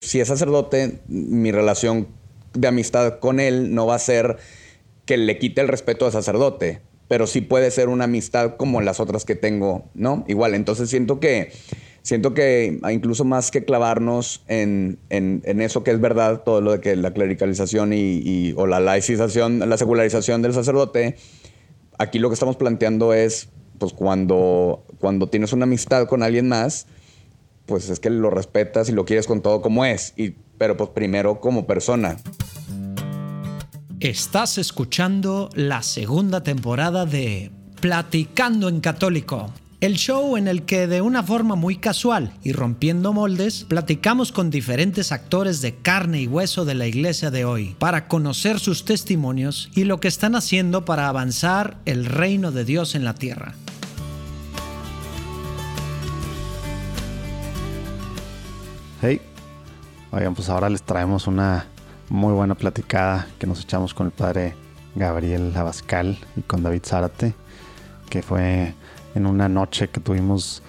si es sacerdote, mi relación de amistad con él no va a ser que le quite el respeto de sacerdote, pero sí puede ser una amistad como las otras que tengo, ¿no? Igual, entonces siento que siento que incluso más que clavarnos en, eso que es verdad, todo lo de que la clericalización y, o la laicización, la secularización del sacerdote, aquí lo que estamos planteando es, pues cuando, cuando tienes una amistad con alguien más, pues es que lo respetas y lo quieres con todo como es, y, pero pues primero como persona. Estás escuchando la segunda temporada de Platicando en Católico el show en el que de una forma muy casual y rompiendo moldes, platicamos con diferentes actores de carne y hueso de la iglesia de hoy para conocer sus testimonios y lo que están haciendo para avanzar el reino de Dios en la tierra. Hey, oigan, pues ahora les traemos una muy buena platicada que nos echamos con el padre Gabriel Abascal y con David Zárate, que fue en una noche que tuvimos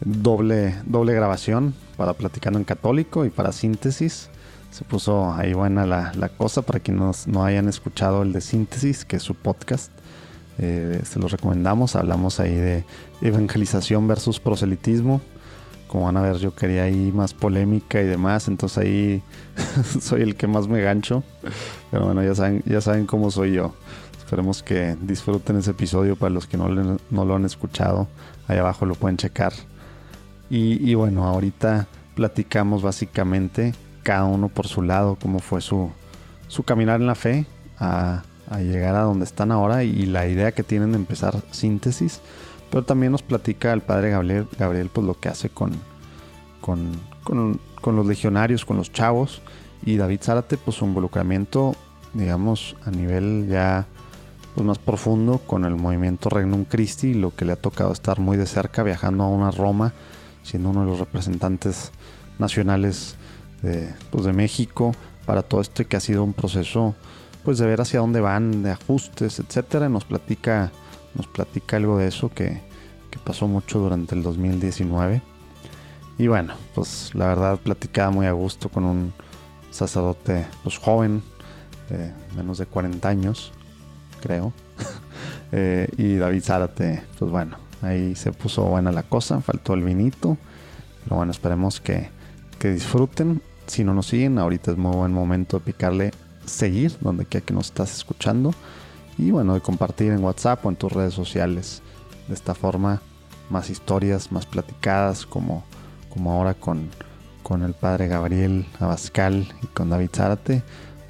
doble, doble grabación para Platicando en Católico y para Síntesis. Se puso ahí buena la, cosa para quienes no hayan escuchado el de Síntesis, que es su podcast. Eh, se los recomendamos. Hablamos ahí de evangelización versus proselitismo. Como van a ver, yo quería ahí más polémica y demás. Entonces ahí soy el que más me gancho. Pero bueno, ya saben, ya saben cómo soy yo. Esperemos que disfruten ese episodio para los que no, lo han escuchado. Ahí abajo lo pueden checar. Y, bueno, ahorita platicamos básicamente cada uno por su lado, cómo fue su, su caminar en la fe a, llegar a donde están ahora y, la idea que tienen de empezar síntesis. Pero también nos platica el padre Gabriel, Gabriel pues lo que hace con, con, con los legionarios, con los chavos. Y David Zárate, pues su involucramiento, digamos, a nivel ya pues, más profundo con el movimiento Regnum Christi, lo que le ha tocado estar muy de cerca viajando a una Roma, siendo uno de los representantes nacionales de, pues, de México para todo esto que ha sido un proceso pues de ver hacia dónde van, de ajustes, etcétera. Nos platica, nos platica algo de eso que, que pasó mucho durante el 2019. Y bueno, pues la verdad platicaba muy a gusto con un sacerdote pues joven, de menos de 40 años, creo. Eh, y David Zárate, pues bueno, ahí se puso buena la cosa, faltó el vinito. Pero bueno, esperemos que, que disfruten. Si no nos siguen, ahorita es muy buen momento de picarle seguir, donde quiera que nos estás escuchando. Y bueno, de compartir en WhatsApp o en tus redes sociales. De esta forma, más historias, más platicadas, como, como ahora con, con el padre Gabriel Abascal y con David Zárate,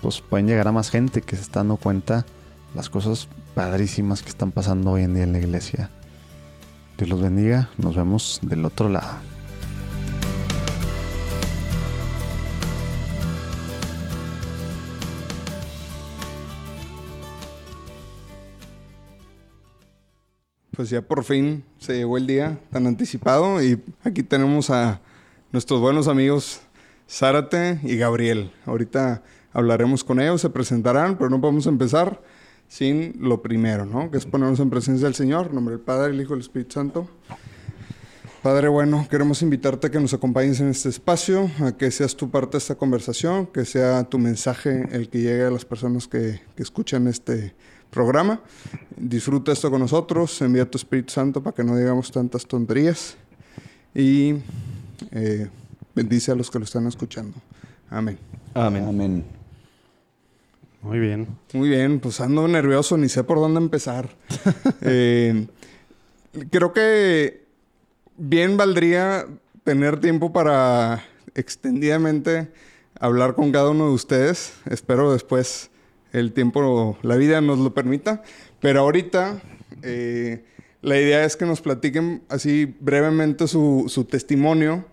pues pueden llegar a más gente que se está dando cuenta las cosas padrísimas que están pasando hoy en día en la iglesia. Dios los bendiga, nos vemos del otro lado. Pues ya por fin se llegó el día tan anticipado y aquí tenemos a nuestros buenos amigos Zárate y Gabriel. Ahorita hablaremos con ellos, se presentarán, pero no podemos empezar sin lo primero, ¿no? Que es ponernos en presencia del Señor, en nombre del Padre, el Hijo y el Espíritu Santo. Padre bueno, queremos invitarte a que nos acompañes en este espacio, a que seas tu parte de esta conversación, que sea tu mensaje el que llegue a las personas que, que escuchan este programa. Disfruta esto con nosotros, envía tu Espíritu Santo para que no digamos tantas tonterías y eh, bendice a los que lo están escuchando. Amén. Amén. Amén. Muy bien. Muy bien, pues ando nervioso, ni sé por dónde empezar. Eh, creo que bien valdría tener tiempo para extendidamente hablar con cada uno de ustedes. Espero después el tiempo, la vida nos lo permita. Pero ahorita eh, la idea es que nos platiquen así brevemente su, su testimonio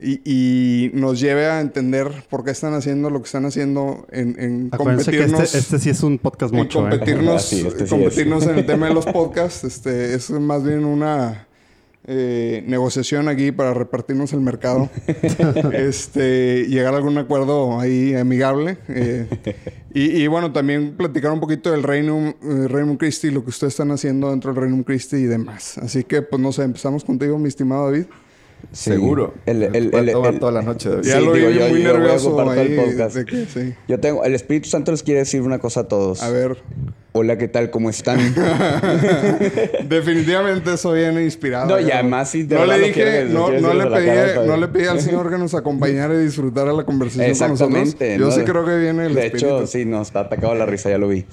y, nos lleve a entender por qué están haciendo lo que están haciendo en, en competirnos. Que este, este, sí es un podcast mucho. En ¿eh? competirnos, este competirnos en el tema de los podcasts. Este, es más bien una eh, negociación aquí para repartirnos el mercado. este, llegar a algún acuerdo ahí amigable. Eh, y, bueno, también platicar un poquito del Reino, Reino Christi, lo que ustedes están haciendo dentro del Reino Christi y demás. Así que, pues no sé, empezamos contigo, mi estimado David. Sí. Seguro. El, toda la noche. David. Ya Sí, lo digo, yo- muy yo voy a nervioso ocupar todo el ahí. podcast. de que- sí. Yo tengo, el Espíritu Santo les quiere decir una cosa a todos. A ver, Hola, ¿qué tal? ¿Cómo están? definitivamente soy bien inspirado. No, y además sí, de no le dije, no, no le pedí, no le pedí al Señor que nos acompañara y disfrutara la conversación con nosotros. Exactamente. Yo ¿no? sí creo que viene el De espíritu. hecho, sí, nos está atacado la risa, ya lo vi.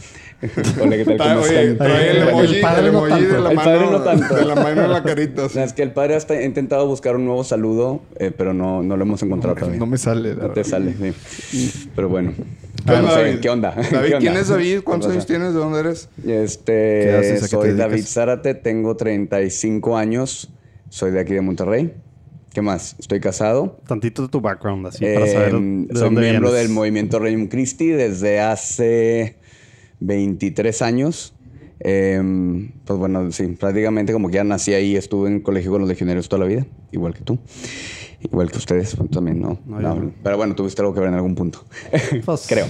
Hola, ¿qué tal? Trae, ¿Cómo oye, están? trae el El emoji, padre el no emoji de tanto. la El padre mano, no tanto. de la mano en la carita. sí. No, es que el padre ha intentado buscar un nuevo saludo, eh, pero no, no lo hemos encontrado todavía. No me sale. la No te sale, sí. Pero bueno. ¿Qué onda, No sé, David? ¿Qué onda? David, ¿Qué onda? ¿quién es David? ¿Cuántos ¿Qué años tienes? ¿De dónde eres? Este, ¿Qué haces? ¿A qué te soy? David Zárate, tengo 35 años, soy de aquí de Monterrey. ¿Qué más? Estoy casado. Tantito de tu background, así, para Eh, saber de soy dónde miembro vienes. del movimiento Regnum Christi desde hace 23 años. Eh, pues bueno, sí, prácticamente como que ya nací ahí, estuve en colegio con los legionarios toda la vida, igual que tú. Igual que ustedes pues, también, ¿no? No, no. Pero bueno, tuviste algo que ver en algún punto. Pues- Creo.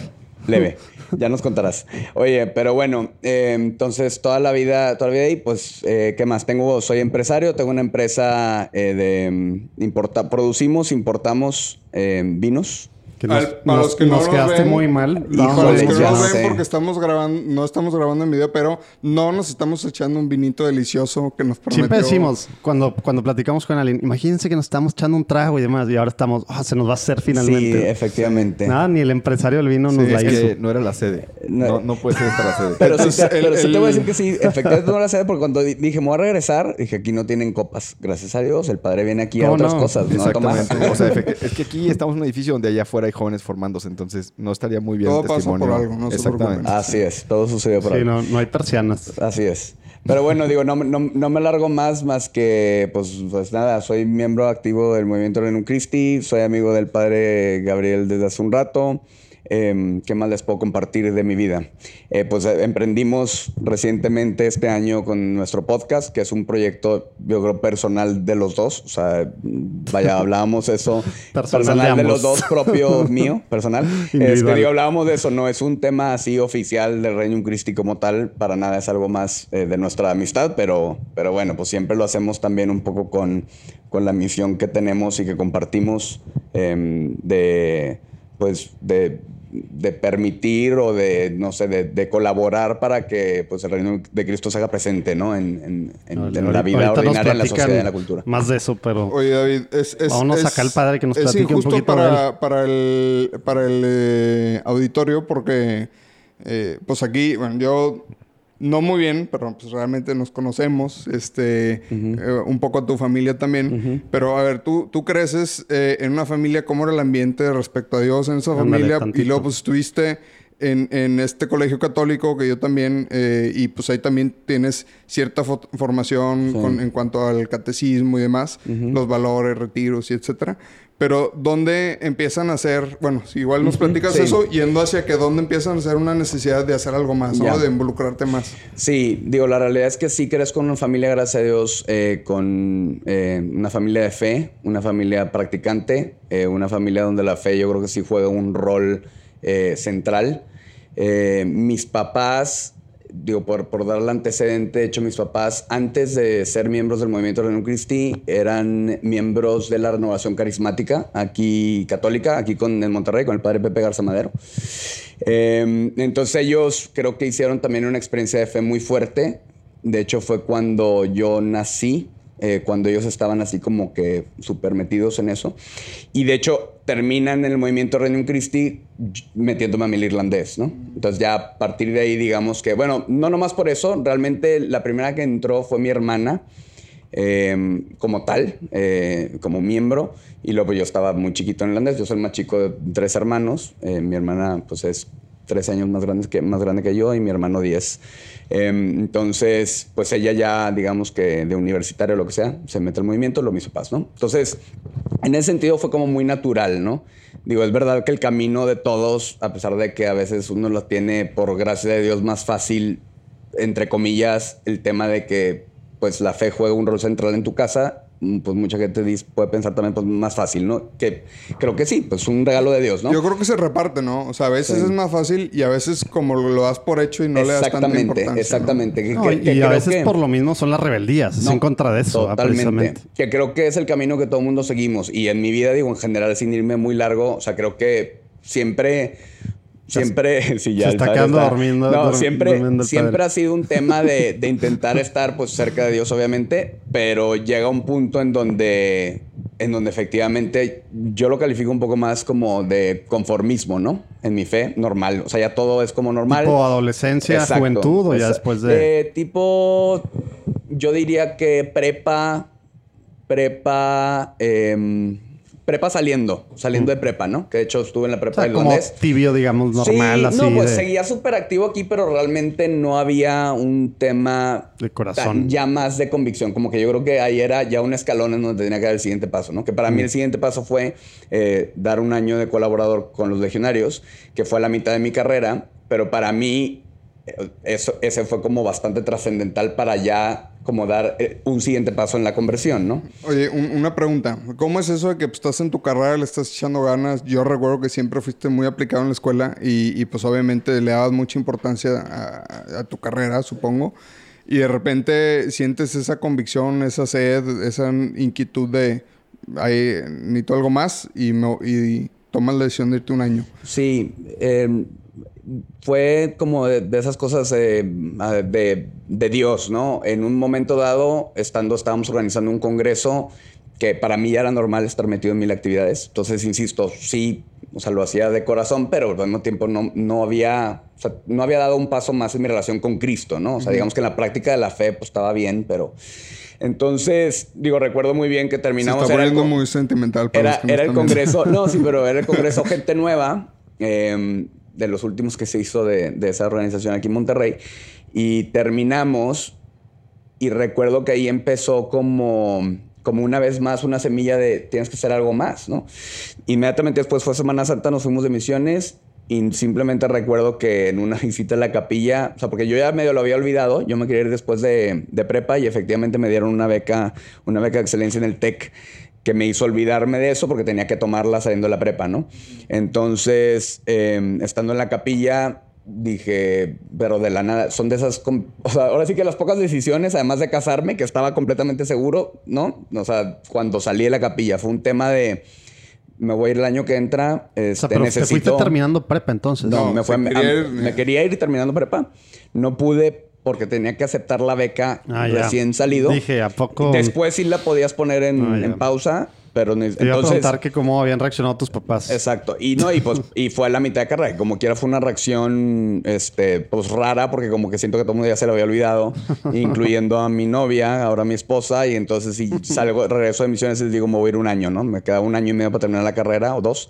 Leve. Ya nos contarás. Oye, pero bueno, eh, entonces toda la vida, toda la vida ahí, pues, eh, ¿qué más? Tengo, soy empresario, tengo una empresa eh, de mm, importa, producimos, importamos eh, vinos. Que nos, Al- para nos- los que no nos nos quedaste ven, muy mal. Estábamos Para los que no nos no ven porque estamos grabando, no estamos grabando en video, pero no nos estamos echando un vinito delicioso que nos prometió. Siempre decimos, cuando, cuando platicamos con alguien, imagínense que nos estamos echando un trago y demás, y ahora estamos, "Ah, se nos va a hacer Sí, finalmente. efectivamente. Nada, ni el empresario del vino nos Sí, la Es hizo. que no era la sede. No. No, no puede ser esta la sede. Pero, sí, Entonces, te, el- pero sí te voy a decir que sí, efectivamente no la sé, porque cuando di- dije, me voy a regresar, dije, aquí no tienen copas. Gracias a Dios, el padre viene aquí a ¿Cómo otras no? cosas, no a tomar. Exactamente. O sea, es que aquí estamos en un edificio donde allá afuera hay jóvenes formándose, entonces no estaría muy bien Todo el por algo, no Exactamente. Así es, todo sucedió por Sí, ahí. no, no hay persianas. Así es. Pero bueno, digo, no, no, no me largo más, más que, pues, pues nada, soy miembro activo del movimiento Renum Christi, soy amigo del padre Gabriel desde hace un rato. Em, ¿Qué más les puedo compartir de mi vida? Eh, pues eh, emprendimos recientemente este año con nuestro podcast, que es un proyecto, yo creo, personal de los dos. O sea, vaya, hablábamos eso. Personal de de, ambos. los dos, propio mío, personal. Este, digo, hablábamos de eso, no es un tema así oficial del Reino Christi como tal, para nada es algo más eh, de nuestra amistad, pero, pero bueno, pues siempre lo hacemos también un poco con, con la misión que tenemos y que compartimos em, de, pues, de, de permitir o de, no sé, de, de colaborar para que pues, el Reino de Cristo se haga presente, ¿no? En, en- en- en la vida ordinaria, en la sociedad y en la cultura. Más de eso, pero Oye, David, es, es, Vámonos es- acá al padre que nos es platique un poquito para, para el, para el eh, auditorio porque, eh, pues aquí, bueno, yo no muy bien, pero pues realmente nos conocemos, este, eh, un poco a tu familia también. Pero a ver, tú, tú creces eh, en una familia, ¿cómo era el ambiente respecto a Dios en esa Ándale, familia? Y luego pues estuviste en, en este colegio católico que yo también, eh, y pues ahí también tienes cierta fo- formación Sí. con- en cuanto al catecismo y demás, los valores, retiros y etcétera. Pero ¿dónde empiezan a ser, bueno, si igual nos platicas sí. eso, yendo hacia que dónde empiezan a ser una necesidad de hacer algo más, ¿no? De involucrarte más. Sí, digo, la realidad es que sí crees con una familia, gracias a Dios, eh, con eh, una familia de fe, una familia practicante, eh, una familia donde la fe yo creo que sí juega un rol eh, central. Mis papás, digo, por, por darle antecedente, de hecho, mis papás, antes de ser miembros del movimiento Reino Christi, eran miembros de la renovación carismática, aquí católica, aquí con, en Monterrey, con el padre Pepe Garza Madero. Eh, entonces ellos creo que hicieron también una experiencia de fe muy fuerte. De hecho fue cuando yo nací, eh, cuando ellos estaban así como que súper metidos en eso. Y de hecho terminan en el movimiento Regnum Christi metiéndome a mí el irlandés, ¿no? Entonces ya a partir de ahí digamos que, bueno, no nomás por eso, realmente la primera que entró fue mi hermana eh, como tal, eh, como miembro. Y luego yo estaba muy chiquito en irlandés. Yo soy el más chico de tres hermanos. Eh, mi hermana pues es tres años más grande que, más grande que yo y mi hermano diez. Eh, entonces, pues ella ya, digamos que de universitario o lo que sea, se mete al movimiento, lo mis papás, ¿no? Entonces, en ese sentido fue como muy natural, ¿no? Digo, es verdad que el camino de todos, a pesar de que a veces uno lo tiene por gracia de Dios más fácil, entre comillas, el tema de que pues la fe juega un rol central en tu casa, pues mucha gente dice, puede pensar también pues más fácil, ¿no? Que creo que sí, pues un regalo de Dios, ¿no? Yo creo que se reparte, ¿no? O sea, a veces Sí. es más fácil y a veces como lo das por hecho y no le das tanta exactamente, importancia. ¿no? exactamente. Que- No, que- y a creo veces que- por lo mismo son las rebeldías. Es No, en contra de eso, ¿verdad? Totalmente. precisamente. Que creo que es el camino que todo el mundo seguimos. Y en mi vida, digo, en general, sin irme muy largo, o sea, creo que siempre. Siempre, sí, ya se está quedando No, siempre, durmiendo siempre ha sido un tema de, de intentar estar pues cerca de Dios, obviamente, pero llega un punto en donde, en donde efectivamente yo lo califico un poco más como de conformismo, ¿no? En mi fe, normal. O sea, ya todo es como normal. Tipo adolescencia, Exacto. juventud o ya después de... eh, tipo, yo diría que prepa, prepa, em, prepa saliendo, saliendo de prepa, ¿no? Que de hecho estuve en la o prepa sea, del como tibio, digamos, normal, sí, así no, pues de, seguía súper activo aquí, pero realmente no había un tema de corazón. tan- ya más de convicción. Como que yo creo que ahí era ya un escalón en donde tenía que dar el siguiente paso, ¿no? Que para mí el siguiente paso fue eh, dar un año de colaborador con los legionarios, que fue a la mitad de mi carrera, pero para mí eso, ese fue como bastante trascendental para ya como dar eh, un siguiente paso en la conversión, ¿no? Oye, un- una pregunta. ¿Cómo es eso de que pues, estás en tu carrera, le estás echando ganas? Yo recuerdo que siempre fuiste muy aplicado en la escuela y, y, pues obviamente le dabas mucha importancia a, a tu carrera, supongo. Y de repente sientes esa convicción, esa sed, esa inquietud de, ay, necesito algo más y, me- y tomas la decisión de irte un año. Sí, eh, fue como de, de esas cosas eh, de, de Dios, ¿no? En un momento dado, estando, estábamos organizando un congreso que para mí ya era normal estar metido en mil actividades. Entonces, insisto, sí, o sea, lo hacía de corazón, pero al mismo tiempo no, no había, o sea, no había dado un paso más en mi relación con Cristo, ¿no? O sea, digamos que en la práctica de la fe, pues estaba bien, pero... Entonces, digo, recuerdo muy bien que Se terminamos... está era el poniendo muy sentimental. para los era, que era el congreso, no, sí, pero era el congreso Gente Nueva, eh, de los últimos que se hizo de, de esa organización aquí en Monterrey. Y terminamos, y recuerdo que ahí empezó como, como una vez más una semilla de tienes que hacer algo más, ¿no? Inmediatamente después fue Semana Santa, nos fuimos de misiones. Y simplemente recuerdo que en una visita a la capilla, o sea, porque yo ya medio lo había olvidado, yo me quería ir después de, de prepa y efectivamente me dieron una beca, una beca de excelencia en el TEC que me hizo olvidarme de eso porque tenía que tomarla saliendo de la prepa, ¿no? Entonces, eh, estando en la capilla, dije, pero de la nada, son de esas, o sea, ahora sí que las pocas decisiones, además de casarme, que estaba completamente seguro, ¿no? O sea, cuando salí de la capilla, fue un tema de, me voy a ir el año que entra, O sea, este, pero te necesito... fuiste terminando prepa entonces. No, No, me, fue, a- quería a- ir- me quería ir terminando prepa. No pude porque tenía que aceptar la beca Ah, recién salido. Dije, ¿a poco? Después sí la podías poner en, Ah, en pausa, pero Te iba a entonces... preguntar que cómo habían reaccionado tus papás. Exacto. Y no, y pues, y fue a la mitad de carrera. Como quiera fue una reacción, este, pues rara, porque como que siento que todo el mundo ya se lo había olvidado, incluyendo a mi novia, ahora mi esposa, y entonces si salgo, regreso de misiones y les digo, me voy a ir un año, ¿no? Me queda un año y medio para terminar la carrera, o dos,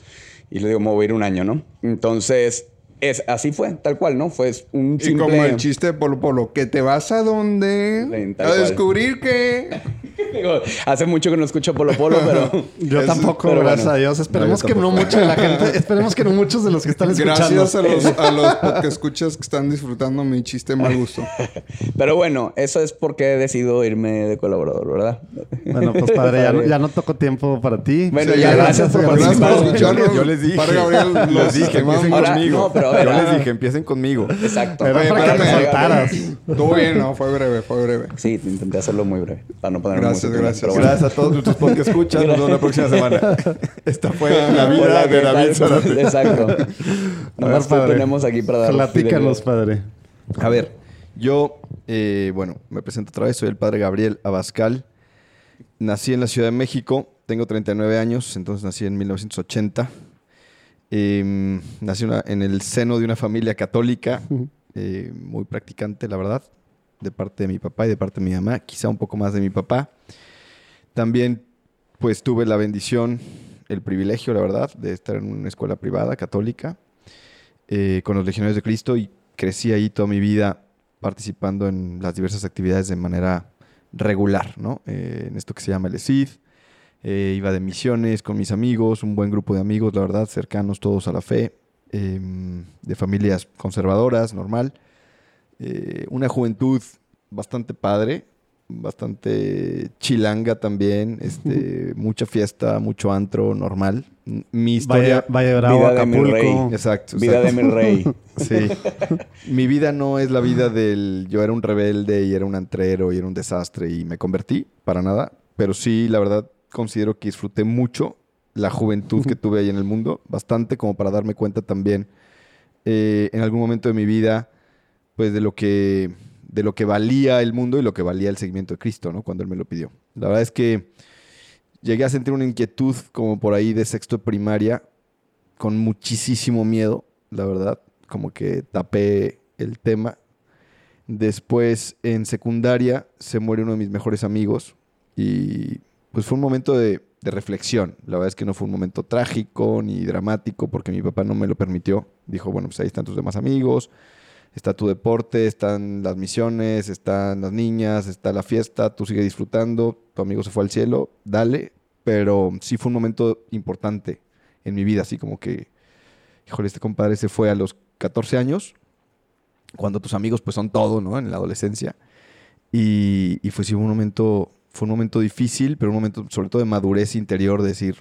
y les digo, me voy a ir un año, ¿no? Entonces, es, así fue, tal cual, ¿no? Fue un Y simple... como el chiste de Polo Polo, que te vas a donde Sí, a cual. descubrir que Digo, hace mucho que no escucho Polo Polo, pero... Yo Es- tampoco, pero gracias bueno. a Dios. Esperemos No, que no mucha de la gente, esperemos que no muchos de los que están escuchando. gracias a los, a los que escuchas que están disfrutando mi chiste mal gusto. Pero bueno, eso es porque he decidido irme de colaborador, ¿verdad? Bueno, pues padre, ya no, ya no tocó tiempo para ti. Bueno, Sí, ya, gracias por Gracias por participar. Yo les dije. Padre Gabriel, los dije, conmigo. no, pero Yo les dije, empiecen conmigo. Exacto. Era para que te soltaras. Estuvo bien, ¿no? Fue breve, fue breve. Sí, intenté hacerlo muy breve, para no ponerme Gracias, sentimental, gracias. bueno. Gracias a todos nuestros podcast escuchas. Nos vemos la próxima semana. Esta fue la vida Hola, de ¿qué David tal? Zárate. Exacto. Nomás te padre. tenemos aquí para dar Platícanos, padre. A ver, yo, eh, bueno, me presento otra vez. Soy el padre Gabriel Abascal. Nací en la Ciudad de México. Tengo 39 años, entonces nací en 1980. Eh, nací una- en el seno de una familia católica, eh, muy practicante, la verdad, de parte de mi papá y de parte de mi mamá, quizá un poco más de mi papá. También, pues, tuve la bendición, el privilegio, la verdad, de estar en una escuela privada católica eh, con los Legionarios de Cristo y crecí ahí toda mi vida participando en las diversas actividades de manera regular, ¿no? Eh, en esto que se llama el ESID. Eh, iba de misiones con mis amigos, un buen grupo de amigos, la verdad, cercanos todos a la fe, em, de familias conservadoras, normal. Eh, una juventud bastante padre, bastante chilanga también, este, mucha fiesta, mucho antro normal. Mi historia... Valle, Valle Bravo, Vida de mi rey. Exacto. Vida de exacto. mi rey. Sí. Mi vida no es la vida del yo era un rebelde y era un antrero y era un desastre y me convertí, para nada. Pero sí, la verdad, considero que disfruté mucho la juventud que tuve ahí en el mundo, bastante como para darme cuenta también eh, en algún momento de mi vida, pues de lo que de lo que valía el mundo y lo que valía el seguimiento de Cristo, ¿no? Cuando él me lo pidió. La verdad es que llegué a sentir una inquietud como por ahí de sexto de primaria, con muchísimo miedo, la verdad, como que tapé el tema. Después, en secundaria, se muere uno de mis mejores amigos y pues fue un momento de, reflexión. La verdad es que no fue un momento trágico ni dramático porque mi papá no me lo permitió. Dijo, bueno, pues ahí están tus demás amigos, está tu deporte, están las misiones, están las niñas, está la fiesta, tú sigue disfrutando, tu amigo se fue al cielo, dale. Pero sí fue un momento importante en mi vida, así como que, híjole, este compadre se fue a los 14 años, cuando tus amigos pues son todo, ¿no? En la adolescencia. Y, y fue sí un momento, fue un momento difícil, pero un momento sobre todo de madurez interior, de decir,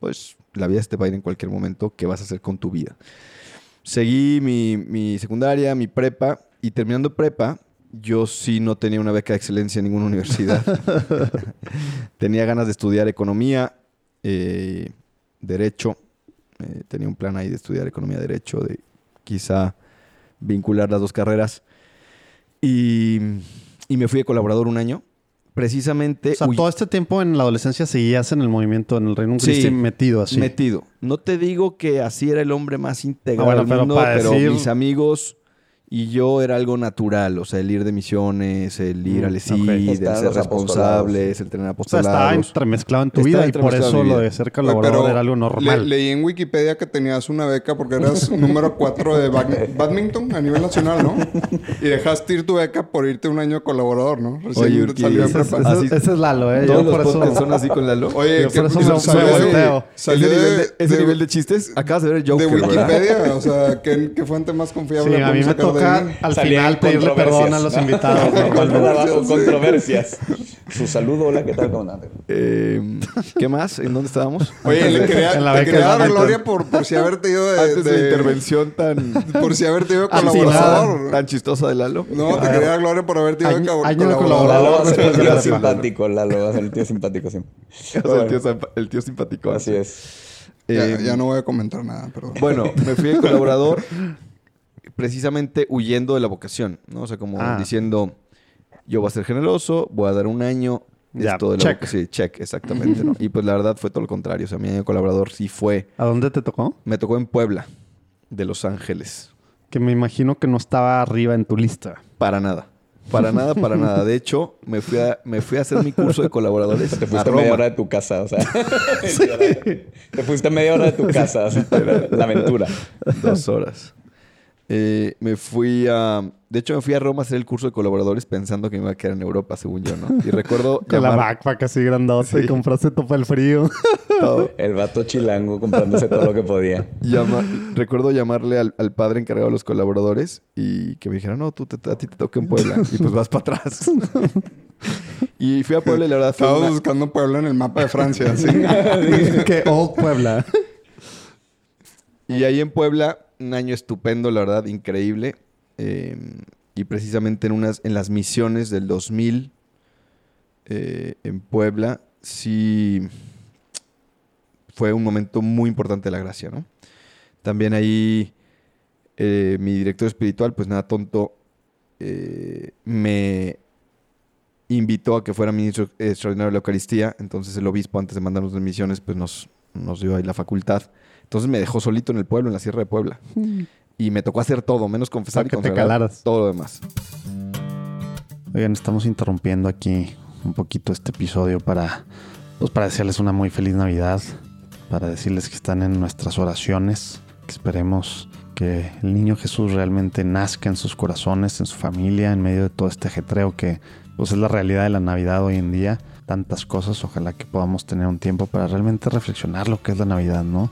pues la vida se te va a ir en cualquier momento, ¿qué vas a hacer con tu vida? Seguí mi, mi secundaria, mi prepa, y terminando prepa, yo sí no tenía una beca de excelencia en ninguna universidad. tenía ganas de estudiar economía, eh, derecho. Eh, tenía un plan ahí de estudiar economía, derecho, de quizá vincular las dos carreras. Y, y me fui de colaborador un año. Precisamente. O sea, todo este tiempo en la adolescencia seguías en el movimiento, en el Reino Sí. Cristo metido así. Metido. No te digo que así era el hombre más integral Ah, bueno, del pero mundo, pero decir- mis amigos y yo era algo natural. O sea, el ir de misiones, el ir Mm, al ESID, ok. el ser responsables, el tener O sea, estaba apostolados. entremezclado en tu Estaba vida y por eso lo de ser colaborador era algo normal. le- leí en Wikipedia que tenías una beca porque eras número 4 de bad- badminton a nivel nacional, ¿no? Y dejaste ir tu beca por irte un año colaborador, ¿no? Recién Oye, Urquí, salió ese, es, Así- ese es Lalo, ¿eh? Todos Yo los por eso... son así con Lalo. Oye, Yo que por eso me- salió, me de, volteo. salió ese de, nivel de, ese de- nivel de chistes, acabas de ver el de Joker, ¿verdad? Wikipedia. O sea, ¿qué, qué fuente más confiable Sí, a mí podemos me sacar de toca al final pedirle controversias. perdón a los invitados. Normalmente. abajo, controversias. Su saludo, hola, ¿qué tal? ¿Cómo andas? Eh, ¿Qué más? ¿En dónde estábamos? Oye, le quería, En la te beca quería de dar gloria por, por si haberte ido de, Antes de la de- intervención tan, Por si haberte ido colaborador. tan chistosa de Lalo. No, te quería dar gloria por haberte ido de Año- co- año de colaborador. Lalo el tío simpático, Lalo el tío simpático siempre. El, tío, zampa- el tío simpático. Así es. Ya, Eh, ya no voy a comentar nada, perdón. Bueno, me fui de colaborador precisamente huyendo de la vocación, ¿no? O sea, como Ah. diciendo, yo voy a ser generoso, voy a dar un año. Ya, esto de la check. Sí, check, exactamente, ¿no? Y pues la verdad fue todo lo contrario. O sea, mi año de colaborador sí fue... ¿A dónde te tocó? Me tocó en Puebla, de Los Ángeles. Que me imagino que no estaba arriba en tu lista. Para nada. Para nada, para nada. De hecho, me fui a, me fui a hacer mi curso de colaboradores Te a fuiste a media hora de tu casa, o sea. Te fuiste a media hora de tu casa, o sea, la aventura. Dos horas. Eh, me fui a... De hecho, me fui a Roma a hacer el curso de colaboradores pensando que me iba a quedar en Europa, según yo, ¿no? Y recuerdo Con la backpack así grandota y Sí. compraste topa el frío. todo. El vato chilango comprándose todo lo que podía. Llama- recuerdo llamarle al, al padre encargado de los colaboradores y que me dijera, no, tú te- a ti te toca en Puebla. Y pues vas para atrás. y fui a Puebla y la verdad fue Estabas una- buscando Puebla en el mapa de Francia, sí. que Old Puebla. Y ahí en Puebla, un año estupendo, la verdad, increíble. Eh, y precisamente en, unas, en las misiones del 2000 eh, en Puebla, sí fue un momento muy importante de la gracia, ¿no? También ahí eh, mi director espiritual, pues nada tonto, eh, me invitó a que fuera ministro extraordinario de la Eucaristía. Entonces el obispo, antes de mandarnos de misiones, pues nos, nos dio ahí la facultad. Entonces me dejó solito en el pueblo, en la Sierra de Puebla. Y me tocó hacer todo, menos confesar Para y que te todo lo demás. Oigan, estamos interrumpiendo aquí un poquito este episodio para, pues para desearles una muy feliz Navidad, para decirles que están en nuestras oraciones, que esperemos que el niño Jesús realmente nazca en sus corazones, en su familia, en medio de todo este ajetreo que pues es la realidad de la Navidad hoy en día. Tantas cosas, ojalá que podamos tener un tiempo para realmente reflexionar lo que es la Navidad, ¿no?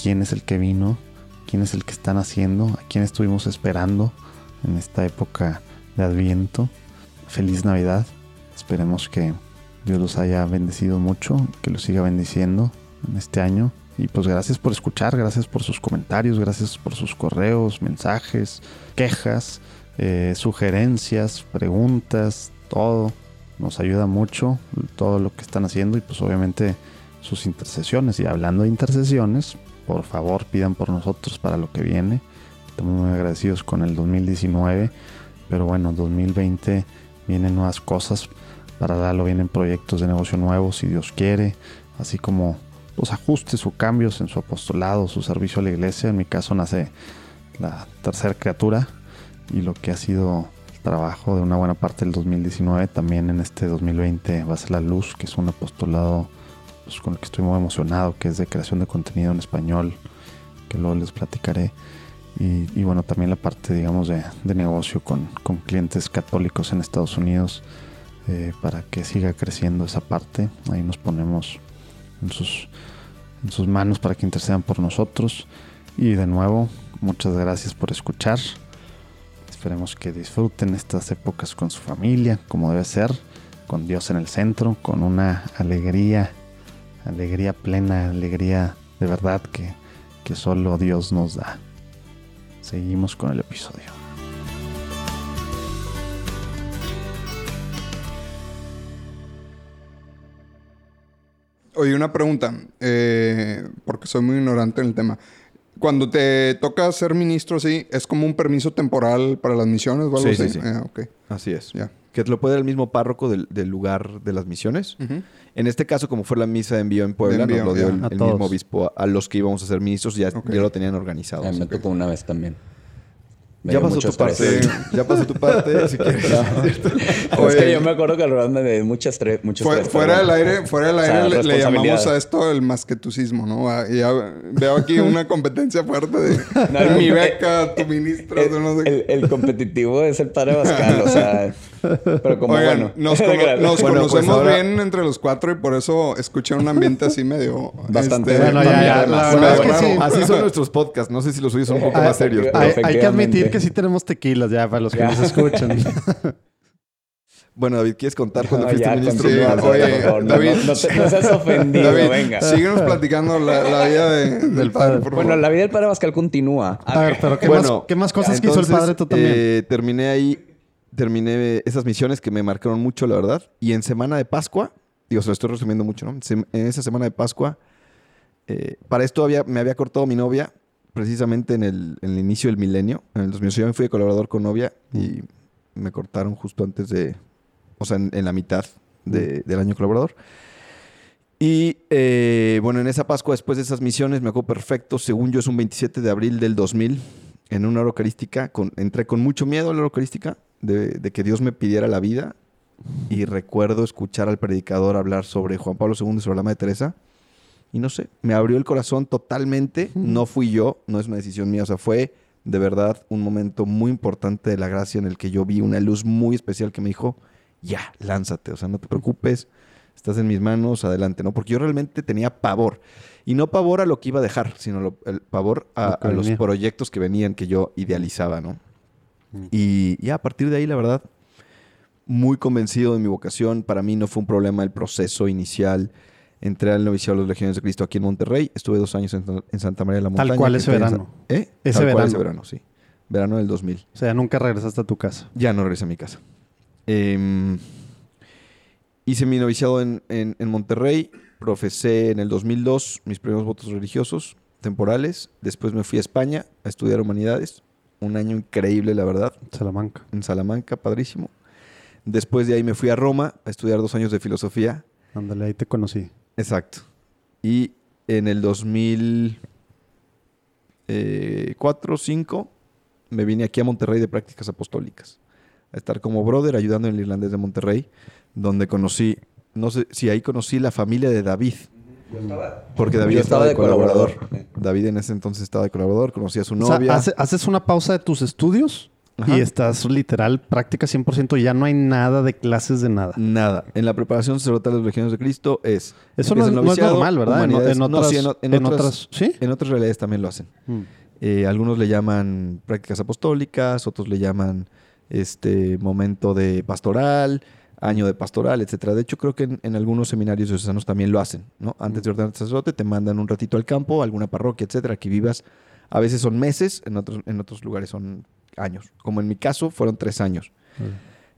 ¿Quién es el que vino? ¿Quién es el que están haciendo? ¿A quién estuvimos esperando en esta época de Adviento? Feliz Navidad. Esperemos que Dios los haya bendecido mucho, que los siga bendiciendo en este año. Y pues gracias por escuchar, gracias por sus comentarios, gracias por sus correos, mensajes, quejas, eh, sugerencias, preguntas, todo. Nos ayuda mucho todo lo que están haciendo y pues obviamente sus intercesiones. Y hablando de intercesiones, por favor pidan por nosotros para lo que viene. Estamos muy agradecidos con el 2019, pero bueno, 2020 vienen nuevas cosas. Para darlo vienen proyectos de negocio nuevos, si Dios quiere, así como los ajustes o cambios en su apostolado, su servicio a la iglesia. En mi caso nace la tercera criatura y lo que ha sido el trabajo de una buena parte del 2019 también en este 2020 va a ser la luz, que es un apostolado pues, con el que estoy muy emocionado, que es de creación de contenido en español, que luego les platicaré. Y, bueno, también la parte, digamos, de, negocio con, clientes católicos en Estados Unidos eh, para que siga creciendo esa parte. Ahí nos ponemos en sus, en sus manos para que intercedan por nosotros. Y de nuevo, muchas gracias por escuchar. Esperemos que disfruten estas épocas con su familia, como debe ser, con Dios en el centro, con una alegría, alegría plena, alegría de verdad que, que solo Dios nos da. Seguimos con el episodio. Oye, una pregunta, eh, porque soy muy ignorante en el tema. Cuando te toca ser ministro, sí, ¿es como un permiso temporal para las misiones o algo sí, así? Sí, sí. Ah, Así es. Que te lo puede dar el mismo párroco del, lugar de las misiones. En este caso, como fue la misa de envío en Puebla, nos lo dio el, mismo obispo a, los que íbamos a ser ministros, ya, ya lo tenían organizado. me tocó una vez también. ya pasó tu parte. Ya pasó tu parte, si quieres. es que yo me acuerdo que alrededor me de muchas tres, muchos Fuera del aire, fuera del aire le, llamamos a esto el masquetucismo, ¿no? Ah, y ya veo aquí una competencia fuerte de mi beca, tu ministro, el, no sé. el, el, competitivo es el padre Bascal, o sea. Pero como bueno. Nos, nos pues conocemos bien entre los cuatro y por eso escuché un ambiente así medio. Bastante. Este, bueno, ya, ya, la verdad es que sí. Así son nuestros podcasts. No sé si los suyos son un poco más serios. Hay, hay que admitir que sí tenemos tequilas ya para los que nos escuchan. Bueno, David, ¿quieres contar cuando fuiste ministro? Sí, oye, David, no, te, no, seas ofendido, David, venga. Síguenos platicando la, la vida de, del padre, por Bueno, la vida del padre Pascal continúa. A ver, pero ¿qué, bueno, más, ¿qué más cosas entonces, hizo el padre tú también? Eh, terminé ahí, terminé esas misiones que me marcaron mucho, la verdad. Y en semana de Pascua, digo, se lo estoy resumiendo mucho, ¿no? En esa semana de Pascua, eh, para esto había, me había cortado mi novia, precisamente en el, inicio del milenio. En el 2008 yo me fui colaborador con novia y me cortaron justo antes de o sea, en, la mitad del año colaborador. Y eh, bueno, en esa Pascua, después de esas misiones, me acuerdo perfecto, según yo es un 27 de abril del 2000, en una hora eucarística, con, entré con mucho miedo a la hora eucarística, de, que Dios me pidiera la vida, y recuerdo escuchar al predicador hablar sobre Juan Pablo II y sobre la Madre Teresa, y no sé, me abrió el corazón totalmente, no fui yo, no es una decisión mía, o sea, fue de verdad un momento muy importante de la gracia en el que yo vi una luz muy especial que me dijo, ya, lánzate, o sea, no te preocupes, estás en mis manos, adelante, ¿no? Porque yo realmente tenía pavor. Y no pavor a lo que iba a dejar, sino el pavor a, los proyectos que venían que yo idealizaba, ¿no? Mm. Y ya a partir de ahí, la verdad, muy convencido de mi vocación. Para mí no fue un problema el proceso inicial. Entré al noviciado de los Legiones de Cristo aquí en Monterrey. Estuve dos años en, Santa María de la Montaña. Tal cual ese verano. ¿Eh? Ese Tal verano. Cual ese verano, sí. Verano del 2000. O sea, nunca regresaste a tu casa. Ya no regresé a mi casa. Eh, hice mi noviciado en, en, Monterrey, profesé en el 2002 mis primeros votos religiosos temporales. Después me fui a España a estudiar humanidades. Un año increíble, la verdad. Salamanca. En Salamanca, padrísimo. Después de ahí me fui a Roma a estudiar dos años de filosofía. Ándale, ahí te conocí. Exacto. Y en el 2004 o 5 me vine aquí a Monterrey de prácticas apostólicas a estar como brother ayudando en el irlandés de Monterrey, donde conocí, no sé si ahí conocí la familia de David. porque David estaba, de colaborador. David en ese entonces estaba de colaborador, conocí a su novia. haces una pausa de tus estudios y estás literal, práctica 100%, ya no hay nada de clases de nada. Nada. En la preparación sacerdotal de los legiones de Cristo es... Eso no, es normal, ¿verdad? En, otras, en, otras, ¿sí? en otras realidades también lo hacen. Mm. Eh, algunos le llaman prácticas apostólicas, otros le llaman este momento de pastoral, año de pastoral, etcétera. De hecho, creo que en, en algunos seminarios diocesanos también lo hacen, ¿no? Antes de ordenar sacerdote, te mandan un ratito al campo, a alguna parroquia, etcétera, que vivas. A veces son meses, en otros, en otros lugares son años. Como en mi caso, fueron tres años.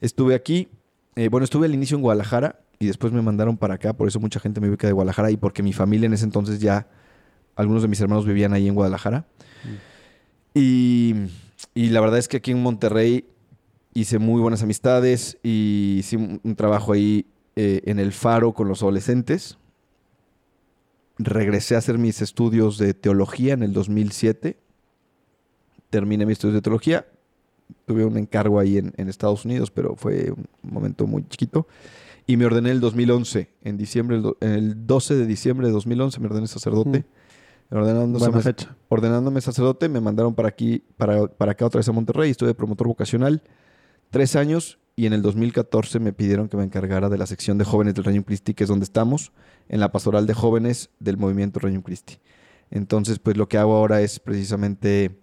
Estuve aquí, eh, bueno, estuve al inicio en Guadalajara y después me mandaron para acá, por eso mucha gente me ubica de Guadalajara y porque mi familia en ese entonces ya, algunos de mis hermanos vivían ahí en Guadalajara. Y, y la verdad es que aquí en Monterrey hice muy buenas amistades y hice un, trabajo ahí eh, en el faro con los adolescentes. Regresé a hacer mis estudios de teología en el 2007. Terminé mis estudios de teología. Tuve un encargo ahí en, en Estados Unidos, pero fue un momento muy chiquito. Y me ordené el 2011, en diciembre, el do- en el 12 de diciembre de 2011 me ordené sacerdote. Ordenándome, fecha. ordenándome sacerdote, me mandaron para aquí, para, para acá otra vez a Monterrey. Estuve promotor vocacional tres años y en el 2014 me pidieron que me encargara de la sección de jóvenes del Reino Christi, que es donde estamos, en la pastoral de jóvenes del movimiento Reino Christi. Entonces, pues lo que hago ahora es precisamente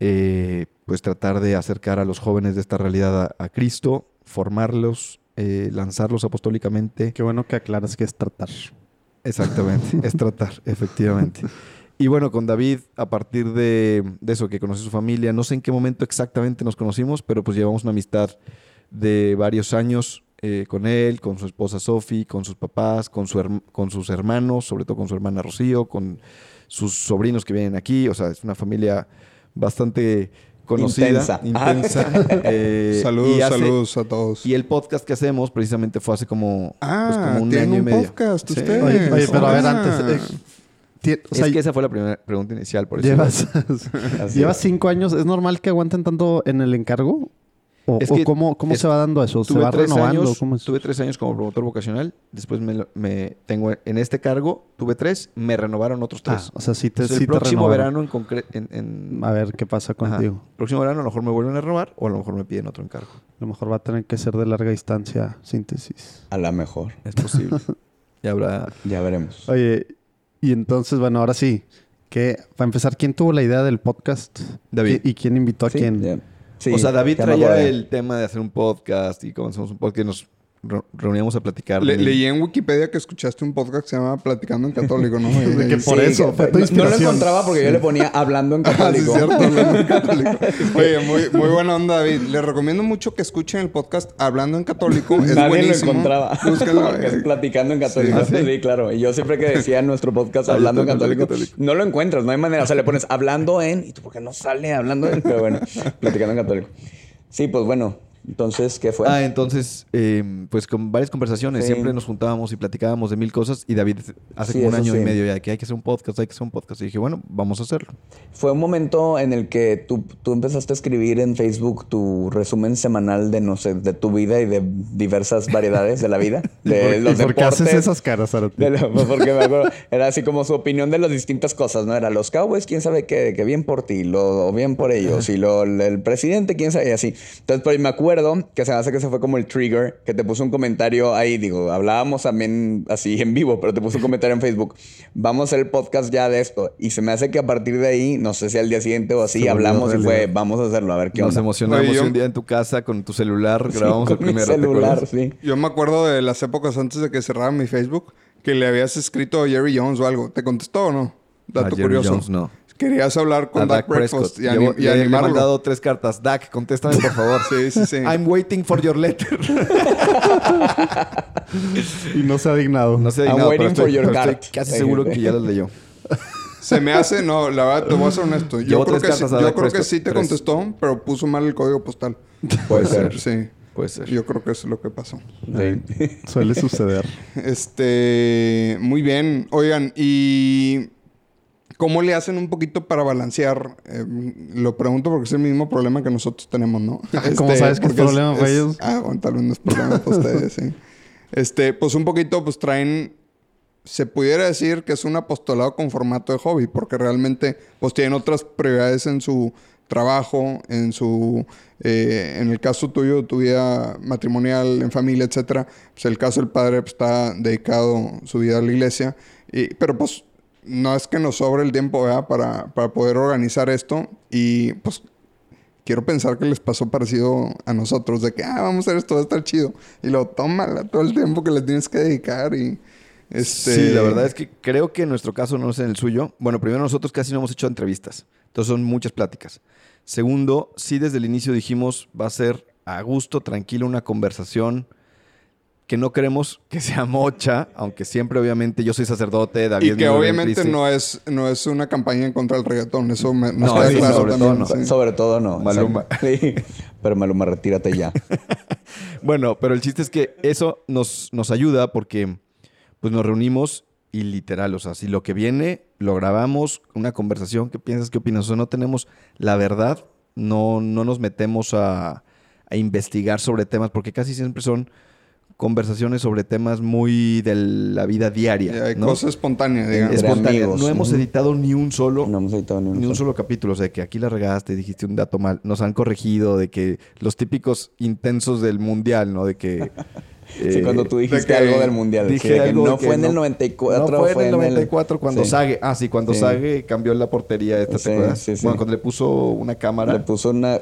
eh, pues tratar de acercar a los jóvenes de esta realidad a, a Cristo, formarlos, eh, lanzarlos apostólicamente. Qué bueno que aclaras que es tratar. Exactamente, es tratar, efectivamente. Y bueno, con David, a partir de, de eso, que conocí su familia, no sé en qué momento exactamente nos conocimos, pero pues llevamos una amistad de varios años eh, con él, con su esposa Sophie, con sus papás, con, su con sus hermanos, sobre todo con su hermana Rocío, con sus sobrinos que vienen aquí. O sea, es una familia bastante conocida, Intensa. intensa. eh, saludos, hace- saludos a todos. Y el podcast que hacemos precisamente fue hace como, pues, ah, como un año y un medio. podcast Sí. ustedes. Oye, oye, pero a ver, Ah. antes. eh, o sea, es que esa fue la primera pregunta inicial, por eso. llevas, llevas cinco años. ¿Es normal que aguanten tanto en el encargo? ¿O, Es o que cómo, cómo es- se va dando eso? ¿Se Tuve va tres, renovando? años, ¿Cómo es? tuve tres años como promotor vocacional. Después me, lo- me tengo en este cargo, tuve tres, me renovaron otros Ah, tres. o sea, sí te, Entonces, sí el te próximo verano en concreto. En, en- A ver qué pasa ajá, contigo. próximo verano a lo mejor me vuelven a renovar o a lo mejor me piden otro encargo. A lo mejor va a tener que ser de larga distancia síntesis. A la mejor. Es posible. y habrá. Ya veremos. Oye, y entonces, bueno, ahora sí. Que, para empezar, ¿quién tuvo la idea del podcast? David. ¿Y, y quién invitó a Sí, quién? Sí, o sea, David traía el tema de hacer un podcast y comenzamos un podcast y nos reuníamos a platicar. Le- leí en Wikipedia que escuchaste un podcast que se llama Platicando en Católico, ¿no? De que por eso, fue tu no- No lo encontraba porque yo le ponía hablando en Ah, sí, católico. cierto, hablando en católico. Oye, muy, muy buena onda, David. Les recomiendo mucho que escuchen el podcast Hablando en Católico. Es Nadie buenísimo. lo encontraba. Porque es eh, platicando en católico. Sí, Sí, sí. claro. Y yo siempre que decía en nuestro podcast hablando en Hablando en católico, católico. no lo encuentras, no hay manera. O sea, le pones hablando en. ¿Y tú por qué no sale hablando en? Pero bueno, platicando en católico. Sí, pues bueno. Entonces, ¿qué fue? Ah, entonces, eh, pues con varias conversaciones, Sí. siempre nos juntábamos y platicábamos de mil cosas. Y David hace Sí, como un año sí. y medio ya que hay que hacer un podcast, hay que hacer un podcast. Y dije, bueno, vamos a hacerlo. Fue un momento en el que tú, tú empezaste a escribir en Facebook tu resumen semanal de, no sé, de tu vida y de diversas variedades de la vida. ¿Y por, De los por qué haces esas caras, Arati? Pues, porque me acuerdo, era así como su opinión de las distintas cosas, ¿no? Era los Cowboys, quién sabe qué, que bien por ti, lo, o bien por ellos, y lo, el presidente, quién sabe, y así. Entonces, pero me acuerdo que se me hace que se fue como el trigger, que te puso un comentario ahí, digo, hablábamos también así en vivo, pero te puso un comentario en Facebook, vamos a hacer el podcast ya de esto, y se me hace que a partir de ahí, no sé si al día siguiente o así, Se hablamos y fue, vamos a hacerlo, a ver qué Nos onda. emocionamos Oye, yo- un día en tu casa con tu celular, grabamos Sí, el primero. ¿te celular, sí. Yo me acuerdo de las épocas antes de que cerrara mi Facebook que le habías escrito a Jerry Jones o algo. ¿Te contestó o no? Dato A Jerry curioso. Jones, no. Querías hablar con Dak Dak Breakfast Prescott. y, ani- Llevo- y le he mandado tres cartas. Dak, contéstame por favor. Sí, sí, sí. I'm waiting for your letter. Y no se ha dignado. No sé I'm dignado, waiting pero for estoy, your card. casi seguro que ya las leyó. Se me hace, no, la verdad, te voy a ser honesto. Yo Llevo creo, que sí, yo que te Tres. contestó, pero puso mal el código postal. Puede ser. Sí. Puede ser. Yo creo que eso es lo que pasó. Sí. Suele suceder. Este, muy bien. Oigan, ¿y cómo le hacen un poquito para balancear? Eh, lo pregunto porque es el mismo problema que nosotros tenemos, ¿no? ¿Cómo sabes que es problema para ellos? Ah, bueno, tal vez no es problema para ustedes, sí. Este, pues un poquito, pues traen, se pudiera decir que es un apostolado con formato de hobby, porque realmente, pues tienen otras prioridades en su trabajo, en su, eh, en el caso tuyo, tu vida matrimonial, en familia, etcétera. Pues el caso del padre pues, está dedicado su vida a la iglesia, y, pero pues no es que nos sobre el tiempo. Para, para poder organizar esto y pues quiero pensar que les pasó parecido a nosotros, de que, ah, vamos a hacer esto, va a estar chido. Y lo tómala todo el tiempo que le tienes que dedicar y... Este... Sí, la verdad es que creo que en nuestro caso no es en el suyo. Bueno, primero nosotros casi no hemos hecho entrevistas. Entonces son muchas pláticas. Segundo, sí desde el inicio dijimos va a ser a gusto, tranquilo, una conversación que no queremos que sea mocha, aunque siempre obviamente yo soy sacerdote, David Y que obviamente no es, no es una campaña en contra del reggaetón, eso me, no, está sí, claro sobre también, todo no. sí. Sobre todo no. Maluma. Sí. Pero Maluma, retírate ya. Bueno, pero el chiste es que eso nos, nos ayuda porque pues nos reunimos y literal, o sea, si lo que viene lo grabamos, una conversación, ¿qué piensas? ¿Qué opinas? O sea, no tenemos la verdad, no, no nos metemos a, a investigar sobre temas, porque casi siempre son conversaciones sobre temas muy de la vida diaria. Hay ¿no? Cosa espontánea, digamos. Espontánea. amigos. No hemos editado ni un solo No hemos editado ni un, ni un solo. solo capítulo, o sea, que aquí la regaste, dijiste un dato mal, nos han corregido de que los típicos intensos del mundial, ¿no? De que... Sí, eh, cuando tú dijiste que algo del mundial. Dije sí, de que algo no que fue en el no- 94. No fue en el 94 cuando sí. Sage... Ah, sí, cuando Sí. Sage cambió la portería esta, ¿te Sí, acuerdas? sí, sí. Bueno, cuando le puso una cámara... Le puso una.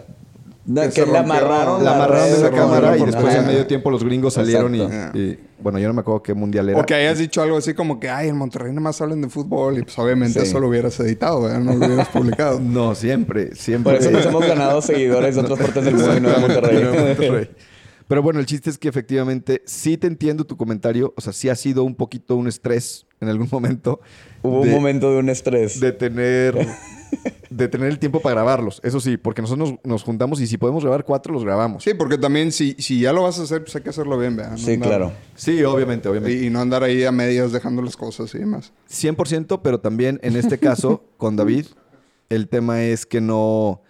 Que rompió. amarraron la amarraron de la cámara y después en medio tiempo los gringos salieron y, Exacto. y- Bueno, yo no me acuerdo qué mundial era. O que hayas dicho algo así como que, ay, en Monterrey nada más hablan de fútbol. Y pues obviamente Sí. eso lo hubieras editado, ¿verdad? No lo hubieras publicado. No, siempre, siempre. Por eso nos hemos ganado seguidores de otras partes del mundo y no de no Monterrey. Monterrey. Pero bueno, el chiste es que efectivamente sí te entiendo tu comentario. O sea, sí ha sido un poquito un estrés en algún momento. Hubo de- un momento de un estrés. De tener, de tener el tiempo para grabarlos. Eso sí, porque nosotros nos, nos juntamos y si podemos grabar cuatro, los grabamos. Sí, porque también si, si ya lo vas a hacer, pues hay que hacerlo bien, ¿verdad? No Sí, andar- claro. Sí, obviamente, obviamente. Y, y no andar ahí a medias dejando las cosas y demás. 100%, pero también en este caso, con David, el tema es que no,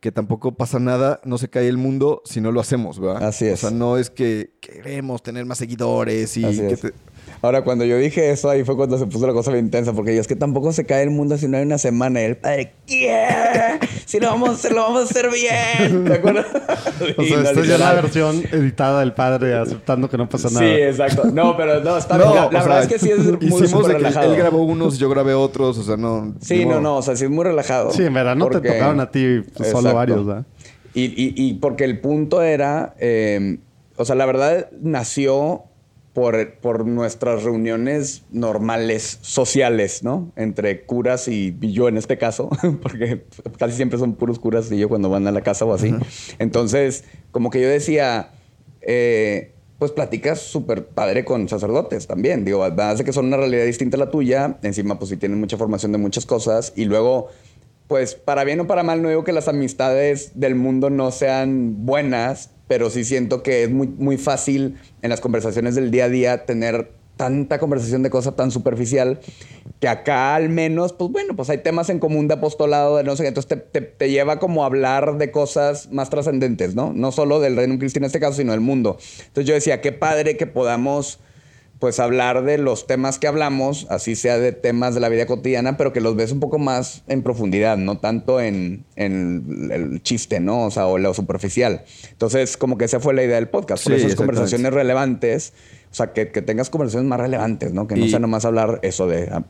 que tampoco pasa nada, no se cae el mundo si no lo hacemos, ¿verdad? Así es. O sea, no es que queremos tener más seguidores y Así que es. te- Ahora, cuando yo dije eso, ahí fue cuando se puso la cosa bien intensa, porque yo es que tampoco se cae el mundo si no hay una semana. Y el padre, ¿qué? Si lo vamos a hacer, lo vamos a hacer bien. ¿Te acuerdas? O sea, no, esta es ya la versión editada del padre aceptando que no pasa nada. Sí, exacto. No, pero no, está No, bien. La, o la sea, verdad es que sí es muy hicimos de que relajado. él grabó unos, yo grabé otros, o sea, no. Sí, no, no, o sea, sí es muy relajado. Sí, en verano te Porque- tocaron a ti pues, solo varios, ¿verdad? Y, y- y porque el punto era, eh, o sea, la verdad nació por, por nuestras reuniones normales, sociales, ¿no? Entre curas y, y yo en este caso, porque casi siempre son puros curas y yo cuando van a la casa o así. Entonces, como que yo decía, eh, pues platicas súper padre con sacerdotes también. Digo, de que son una realidad distinta a la tuya, encima pues sí tienen mucha formación de muchas cosas y luego pues para bien o para mal, no digo que las amistades del mundo no sean buenas, pero sí siento que es muy, muy fácil en las conversaciones del día a día tener tanta conversación de cosas tan superficial que acá al menos, pues bueno, pues hay temas en común de apostolado, de no sé qué, entonces te, te- te lleva como a hablar de cosas más trascendentes, ¿no? No solo del reino cristiano en este caso, sino del mundo. Entonces yo decía, qué padre que podamos pues hablar de los temas que hablamos, así sea de temas de la vida cotidiana, pero que los ves un poco más en profundidad, no tanto en, en el chiste, ¿no? O sea, o lo superficial. Entonces, como que esa fue la idea del podcast, por Sí, esas conversaciones relevantes, o sea, que, que tengas conversaciones más relevantes, ¿no? Que no Y- sea nomás hablar eso de ah,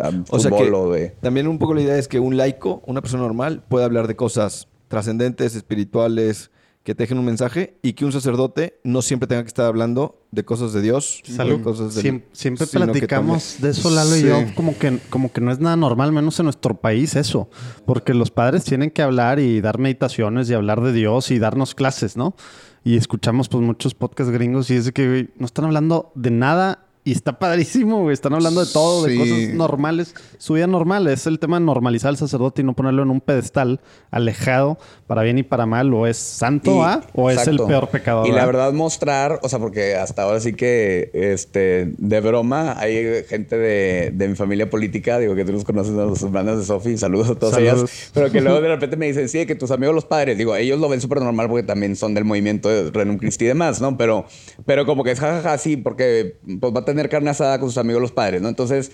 ah, O sea fútbol que o de... también un poco la idea es que un laico, una persona normal, puede hablar de cosas trascendentes, espirituales, que te dejen un mensaje y que un sacerdote no siempre tenga que estar hablando de cosas de Dios, Salud. de cosas del- Siem- siempre que platicamos de eso, Lalo y Sí. yo, como que, como que no es nada normal, menos en nuestro país eso. Porque los padres tienen que hablar y dar meditaciones y hablar de Dios y darnos clases, ¿no? Y escuchamos pues muchos podcasts gringos y es de que no están hablando de nada y está padrísimo, güey. Están hablando de todo, de cosas normales. Su vida normal es el tema de normalizar al sacerdote y no ponerlo en un pedestal alejado para bien y para mal. O es santo, Y- ¿ah? O es el peor pecador. Y la ¿ah? verdad mostrar, o sea, porque hasta ahora sí que, este, de broma, hay gente de, de mi familia política, digo que tú los conoces, a los hermanos de Sofi, saludos a todas Saludos. ellas, pero que luego de repente me dicen, sí, que tus amigos los padres, digo, ellos lo ven súper normal porque también son del movimiento de Renum Christi y demás, ¿no? Pero, pero como que es jajaja, sí, porque pues va a tener carne asada con sus amigos los padres, ¿no? Entonces,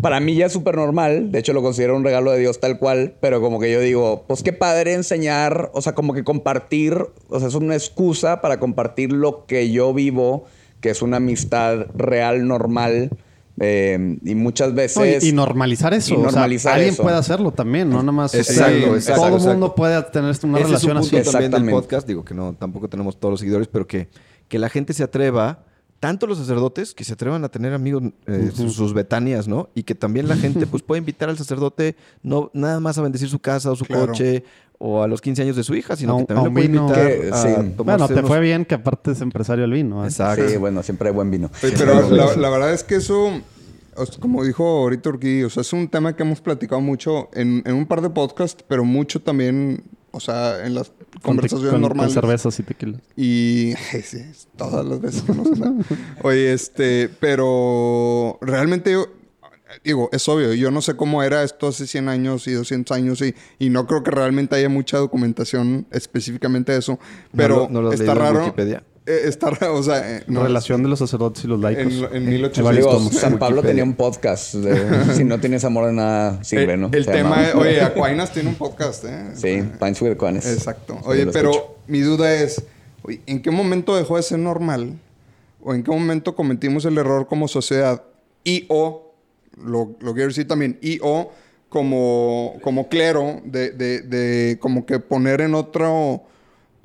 para mí ya es súper normal, de hecho lo considero un regalo de Dios tal cual, pero como que yo digo, pues qué padre enseñar, o sea, como que compartir, o sea, es una excusa para compartir lo que yo vivo, que es una amistad real, normal, Eh, y muchas No, veces... y, y normalizar eso. y o sea, normalizar alguien eso. puede hacerlo también, no nada más. Exacto, exacto, todo el mundo puede tener una Ese relación es un así. punto también del Exactamente. podcast. Digo que no, tampoco tenemos todos los seguidores, pero que, que la gente se atreva, tanto los sacerdotes, que se atrevan a tener amigos, eh, sus, sus betanias, ¿no? Y que también la gente pues puede invitar al sacerdote no nada más a bendecir su casa o su Claro. coche o a los 15 años de su hija, sino A que también a lo puede un vino. invitar Que- a sí. Bueno, te unos- fue bien que aparte es empresario del vino. ¿eh? Exacto. Sí, bueno, siempre hay buen vino. Sí, pero la, la verdad es que eso, o sea, como dijo ahorita Urquí, o sea, es un tema que hemos platicado mucho en, en un par de podcasts, pero mucho también, o sea, en las conversaciones con- normales. Con cervezas y tequila. Y sí, todas las veces que nos han- Oye, este, pero realmente yo, digo, es obvio, yo no sé cómo era esto hace 100 años y 200 años y, y no creo que realmente haya mucha documentación específicamente de eso, pero lo- no lo está leído en raro. Wikipedia? Eh, está raro, o sea, eh, no, Relación de los sacerdotes y los laicos. en, en Hay 1800. varios Digo. San Pablo tenía un podcast. de, si no tienes amor de nada, sirve, el, ¿no? el Se tema, es- oye, Aquinas tiene un podcast, ¿eh? Sí, Pines with Cones. Exacto. Oye, pero escucho. mi duda es, oye, ¿en qué momento dejó de ser normal? ¿O en qué momento cometimos el error como sociedad? Y o, lo, lo quiero decir también, y o como, como clero, de, de, de como que poner en otro...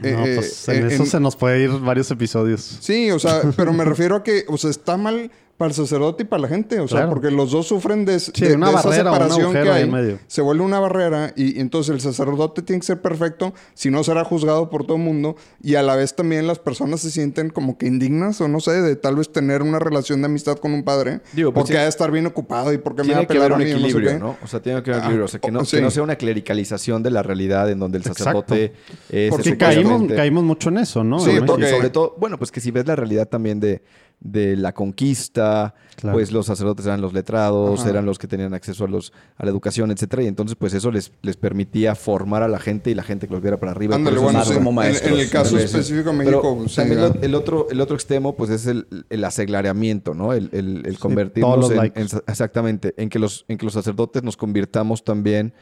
eh, No, eh, pues en en- eso en- se nos puede ir varios episodios. Sí, o sea, pero me refiero a que, o sea, está mal para el sacerdote y para la gente, o sea, porque los dos sufren de, Sí, de- una de esa barrera separación que hay. en medio. Se vuelve una barrera y, y entonces el sacerdote tiene que ser perfecto, si no será juzgado por todo el mundo y a la vez también las personas se sienten como que indignas o no sé, de tal vez tener una relación de amistad con un padre, Digo, pues porque sí. ha de estar bien ocupado y porque me va Tiene a que pelar un no sé equilibrio. ¿no? O sea, tiene que haber un Ah, equilibrio. O sea, que no, o- que no sí. sea una clericalización de la realidad en donde el sacerdote es Porque caímos, caímos mucho en eso, ¿no? Sí, porque- sobre todo, bueno, pues que si ves la realidad también de, de la conquista, Claro. pues los sacerdotes eran los letrados, Ajá. eran los que tenían acceso a los a la educación, etcétera, y entonces pues eso les, les permitía formar a la gente y la gente que los viera para arriba. Ándale, bueno, sí. como En- maestros. En, el caso específico de Pero México, sí, también ¿verdad? lo- el otro el otro extremo pues es el, el ¿no? El, el, el todos convertirnos los en, laicos. en exactamente, en que los en que los sacerdotes nos convirtamos también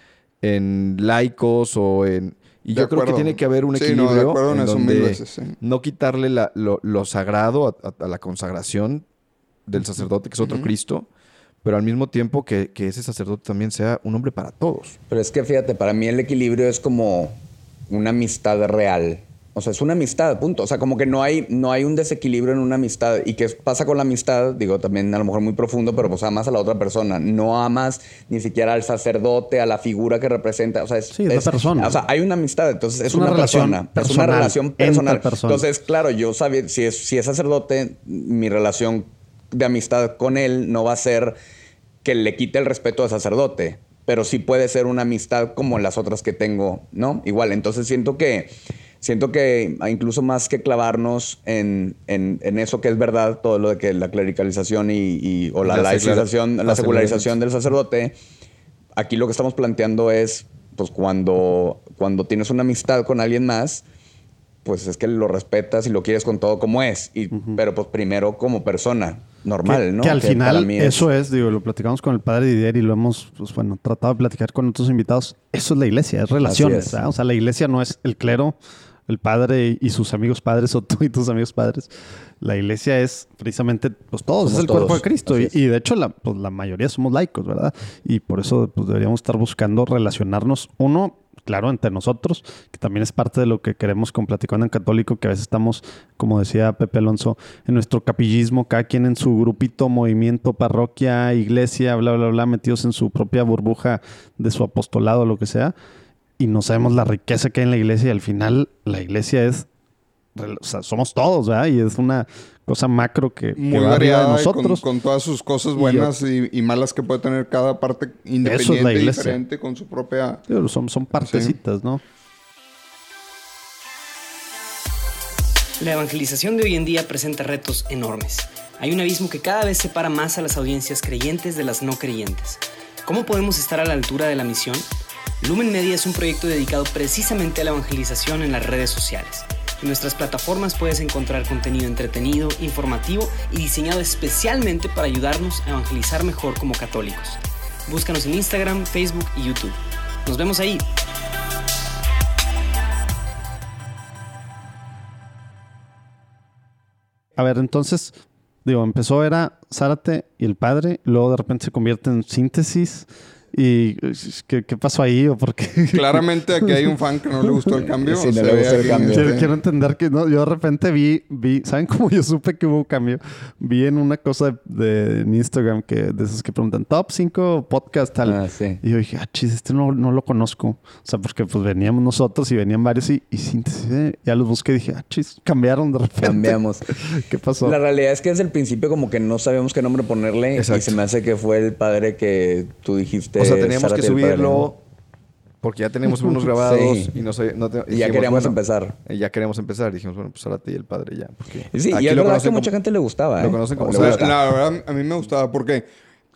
en laicos o en y De yo creo que tiene que haber un Sí, equilibrio no, de acuerdo en en eso mil donde veces, sí. no quitarle la- lo, lo sagrado a, a- a la consagración del sacerdote, que es otro. Cristo, pero al mismo tiempo que, que ese sacerdote también sea un hombre para todos. Pero es que fíjate, para mí el equilibrio es como una amistad real. O sea, es una amistad, punto. O sea, como que no hay, no hay un desequilibrio en una amistad. ¿Y qué pasa con la amistad? Digo, también a lo mejor muy profundo, pero pues amas a la otra persona. No amas ni siquiera al sacerdote, a la figura que representa. O sea, es, Sí, es la persona. O sea, hay una amistad, entonces es, Es una una, relación persona. Es una relación personal. Entonces, claro, yo sabía, si es, si es sacerdote, mi relación de amistad con él no va a ser que le quite el respeto de sacerdote, pero sí puede ser una amistad como las otras que tengo, ¿no? Igual, entonces siento que, siento que incluso más que clavarnos en, en- en eso que es verdad, todo lo de que la clericalización y, y- o la, La laicización, la la secularización del sacerdote, aquí lo que estamos planteando es, pues cuando, cuando tienes una amistad con alguien más, pues es que lo respetas y lo quieres con todo como es, y, pero pues primero como persona normal, que, ¿no? que al final eso es, digo, lo platicamos con el padre Didier y lo hemos, pues bueno, tratado de platicar con otros invitados. Eso es la iglesia, es relaciones. O sea, la iglesia no es el clero, el padre y sus amigos padres o tú y tus amigos padres. La iglesia es precisamente, pues todos, Somos es el cuerpo de Cristo. y de hecho, la, pues, la mayoría somos laicos, ¿verdad? Y por eso pues, deberíamos estar buscando relacionarnos, uno, claro, entre nosotros, que también es parte de lo que queremos con Platicando en Católico, que a veces estamos, como decía Pepe Alonso, en nuestro capillismo, cada quien en su grupito, movimiento, parroquia, iglesia, bla, bla, bla, metidos en su propia burbuja de su apostolado, lo que sea, y no sabemos la riqueza que hay en la iglesia, y al final la iglesia es, o sea, somos todos, ¿verdad? Y es una cosa macro que, que muy va arriba de variada y con, nosotros. con todas sus cosas buenas y, y malas que puede tener cada parte independiente, la iglesia. diferente, con su propia... Son, son partecitas, ¿no? La evangelización de hoy en día presenta retos enormes. Hay un abismo que cada vez separa más a las audiencias creyentes de las no creyentes. ¿Cómo podemos estar a la altura de la misión? Lumen Media es un proyecto dedicado precisamente a la evangelización en las redes sociales. En nuestras plataformas puedes encontrar contenido entretenido, informativo y diseñado especialmente para ayudarnos a evangelizar mejor como católicos. Búscanos en Instagram, Facebook y YouTube. Nos vemos ahí. A ver, entonces, digo, empezó era Zárate y el padre, luego de repente se convierte en síntesis. ¿Y qué, qué pasó ahí o por qué? Claramente aquí hay un fan que no le gustó el cambio. Sí, no le gustó el cambio. Quiero, este, quiero entender que no, yo de repente vi, vi, ¿saben cómo yo supe que hubo cambio? Vi en una cosa de, de- en Instagram que de esos que preguntan top 5 podcast tal. Ah, sí. Y yo dije, ah, chis, este no, no lo conozco. O sea, porque pues veníamos nosotros y venían varios y, y síntesis. eh, Ya los busqué y dije, ah, chis, cambiaron de repente. Cambiamos. ¿Qué pasó? La realidad es que desde el principio como que no sabíamos qué nombre ponerle Exacto. y se me hace que fue el padre que tú dijiste. O sea, teníamos Zárate que subirlo ¿no? porque ya teníamos unos grabados Sí. y no sé, no te- Y ya dijimos, queríamos bueno, empezar. y ya queríamos empezar. Dijimos, bueno, pues Zárate y el padre ya. Porque Sí, aquí y es lo verdad que conocen mucha gente le gustaba. lo ¿eh? conocen como O le o sea, gusta. la verdad, a mí me gustaba porque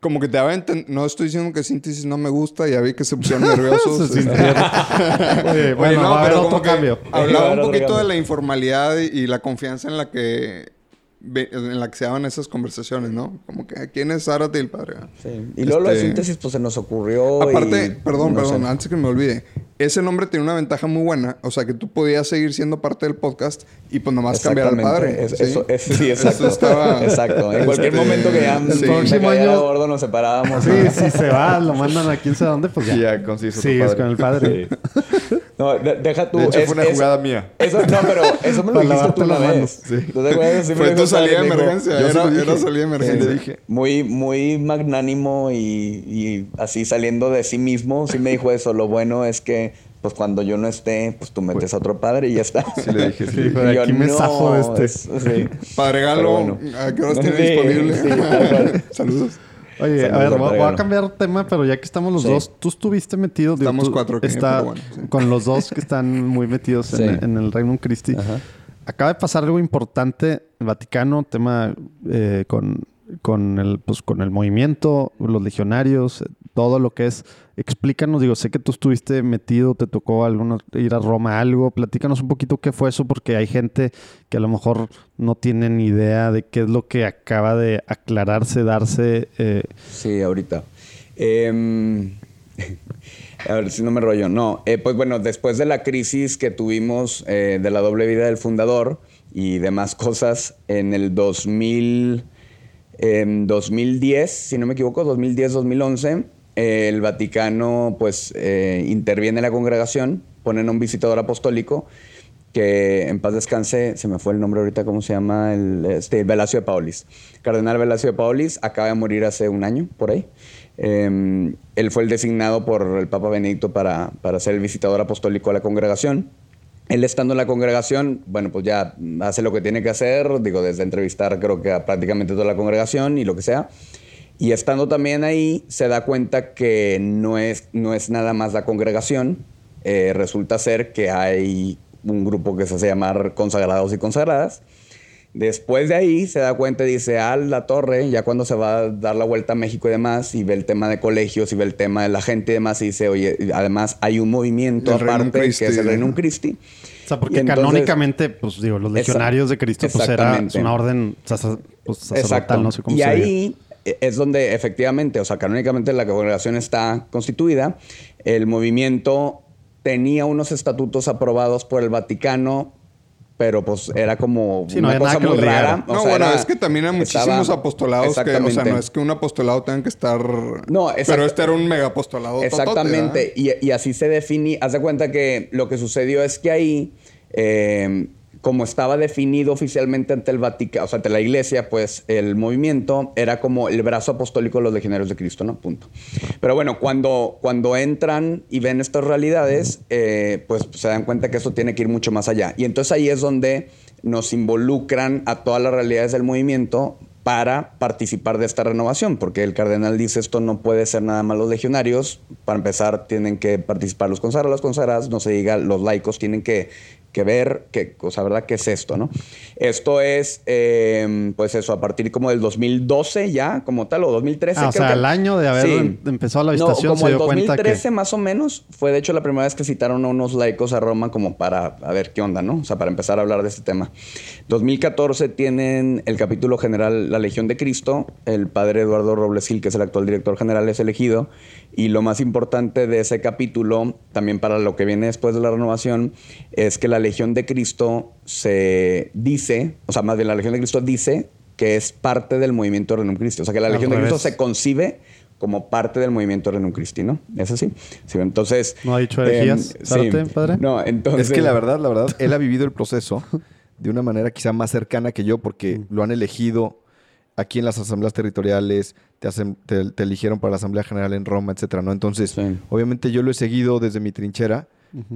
como que te daba a enten- No estoy diciendo que síntesis no me gusta. Ya vi que se pusieron nerviosos. Se este, sintieron. Oye, Oye, bueno, no, va a haber pero otro como que Hablaba un poquito de la informalidad y, y la confianza en la que en la que se daban esas conversaciones, ¿no? Como que quién es Zárate y el padre. Sí. Y luego lo de Este- síntesis pues se nos ocurrió. Aparte, y- perdón, no perdón, sé. antes que me olvide, ese nombre tiene una ventaja muy buena, o sea que tú podías seguir siendo parte del podcast y pues nomás cambiar al padre. Es- ¿sí? eso- es- sí, exacto. Eso estaba- Exacto. En cualquier Este, momento que ya el próximo año- gordo nos separábamos. Sí, si se va, lo mandan a quién sabe dónde, pues ya. Ya otro Sí, es con el padre. No, de- deja tú. De hecho, es- fue una es- jugada mía. Eso, no, pero eso me lo dijiste tú una manos. vez. Sí. ¿Tú te acuerdas? Sí Fue tu salida de dijo, emergencia, yo era, era salida de emergencia. dije. Muy, muy magnánimo y, y así saliendo de sí mismo, sí me dijo eso. Lo bueno es que, pues cuando yo no esté, pues tú metes a otro padre y ya está. Sí, le dije, sí. Y yo, aquí me "No, de este". es- sí. Padre Pero Galo, bueno. ¿a qué horas tiene Sí, disponible? sí. Saludos. Oye, a ver, voy, a cambiar tema, pero ya que estamos los Sí. dos, tú estuviste metido. digo, Estamos tú cuatro aquí, está pero bueno, sí. Con los dos que están muy metidos Sí. en, en el Reino Christi. Ajá. Acaba de pasar algo importante Vaticano, tema eh, con, con, el, pues, con el movimiento, los legionarios, todo lo que es. Explícanos, digo, sé que tú estuviste metido, te tocó alguno, ir a Roma, algo. Platícanos un poquito qué fue eso, porque hay gente que a lo mejor no tiene ni idea de qué es lo que acaba de aclararse, darse. eh, Sí, ahorita. Em, a ver si no me rollo. No, eh, pues bueno, después de la crisis que tuvimos eh, de la doble vida del fundador y demás cosas, en el 2000, en 2010, si no me equivoco, 2010-2011, eh, el Vaticano pues eh, interviene en la congregación, ponen a un visitador apostólico que en paz descanse, se me fue el nombre ahorita, ¿cómo se llama? El, este, Velasio de Paulis. Cardenal Velasio de Paulis acaba de morir hace un año, por ahí. Eh, él fue el designado por el Papa Benedicto para, para ser el visitador apostólico a la congregación. Él estando en la congregación, bueno, pues ya hace lo que tiene que hacer, digo, desde entrevistar creo que a prácticamente toda la congregación y lo que sea. Y estando también ahí, se da cuenta que no es, no es nada más la congregación. Eh, resulta ser que hay un grupo que se hace llamar consagrados y consagradas. Después de ahí se da cuenta y dice, a la torre, ya cuando se va a dar la vuelta a México y demás, y ve el tema de colegios y ve el tema de la gente y demás, y dice, oye, además hay un movimiento El aparte Christi, que es el ¿no? Reino Christi. O sea, porque entonces- canónicamente, pues digo, los legionarios de Cristo, pues era una orden pues, sacerdotal, Exacto. no sé cómo y se ahí eh, es donde efectivamente, o sea, canónicamente la congregación está constituida. El movimiento tenía unos estatutos aprobados por el Vaticano, pero pues era como Sí, no una cosa muy rara. O no, sea, bueno, era- es que también hay muchísimos estaba- apostolados que, o sea, no es que un apostolado tenga que estar... No. Pero este era un mega apostolado. Exactamente. Y, y así se define. Haz de cuenta que lo que sucedió es que ahí, eh, como estaba definido oficialmente ante el Vaticano, o sea, ante la iglesia, pues el movimiento era como el brazo apostólico de los legionarios de Cristo, ¿no? Punto. Pero bueno, cuando, cuando entran y ven estas realidades, eh, pues se dan cuenta que eso tiene que ir mucho más allá. Y entonces ahí es donde nos involucran a todas las realidades del movimiento para participar de esta renovación, porque el cardenal dice esto no puede ser nada más los legionarios, para empezar tienen que participar los consagrados, las consagradas, no se diga los laicos tienen que, que ver qué cosa, ¿verdad? ¿Qué es esto, no? Esto es, eh, pues eso, a partir como del 2012 ya, como tal, o 2013. Ah, o sea, que- al año de haber em- empezado la No, visitación como se el dio cuenta que... 2013 más o menos, fue de hecho la primera vez que citaron a unos laicos a Roma como para a ver qué onda, ¿no? O sea, para empezar a hablar de este tema. 2014 tienen el capítulo general La Legión de Cristo, el padre Eduardo Robles Gil, que es el actual director general, es elegido, y lo más importante de ese capítulo, también para lo que viene después de la renovación, es que la Legión de Cristo se dice, o sea, más bien la Legión de Cristo dice que es parte del movimiento Renum Christi. O sea, que la Al Legión de Cristo se concibe como parte del movimiento Renum Christi, ¿no? Es así. Sí, entonces... ¿No ha dicho herejías, em, Zárate, padre? No, entonces... Es que la verdad, la verdad, él ha vivido el proceso de una manera quizá más cercana que yo porque lo han elegido aquí en las asambleas territoriales, te, hacen- te, te eligieron para la Asamblea General en Roma, etcétera, ¿no? Entonces, Sí. obviamente yo lo he seguido desde mi trinchera,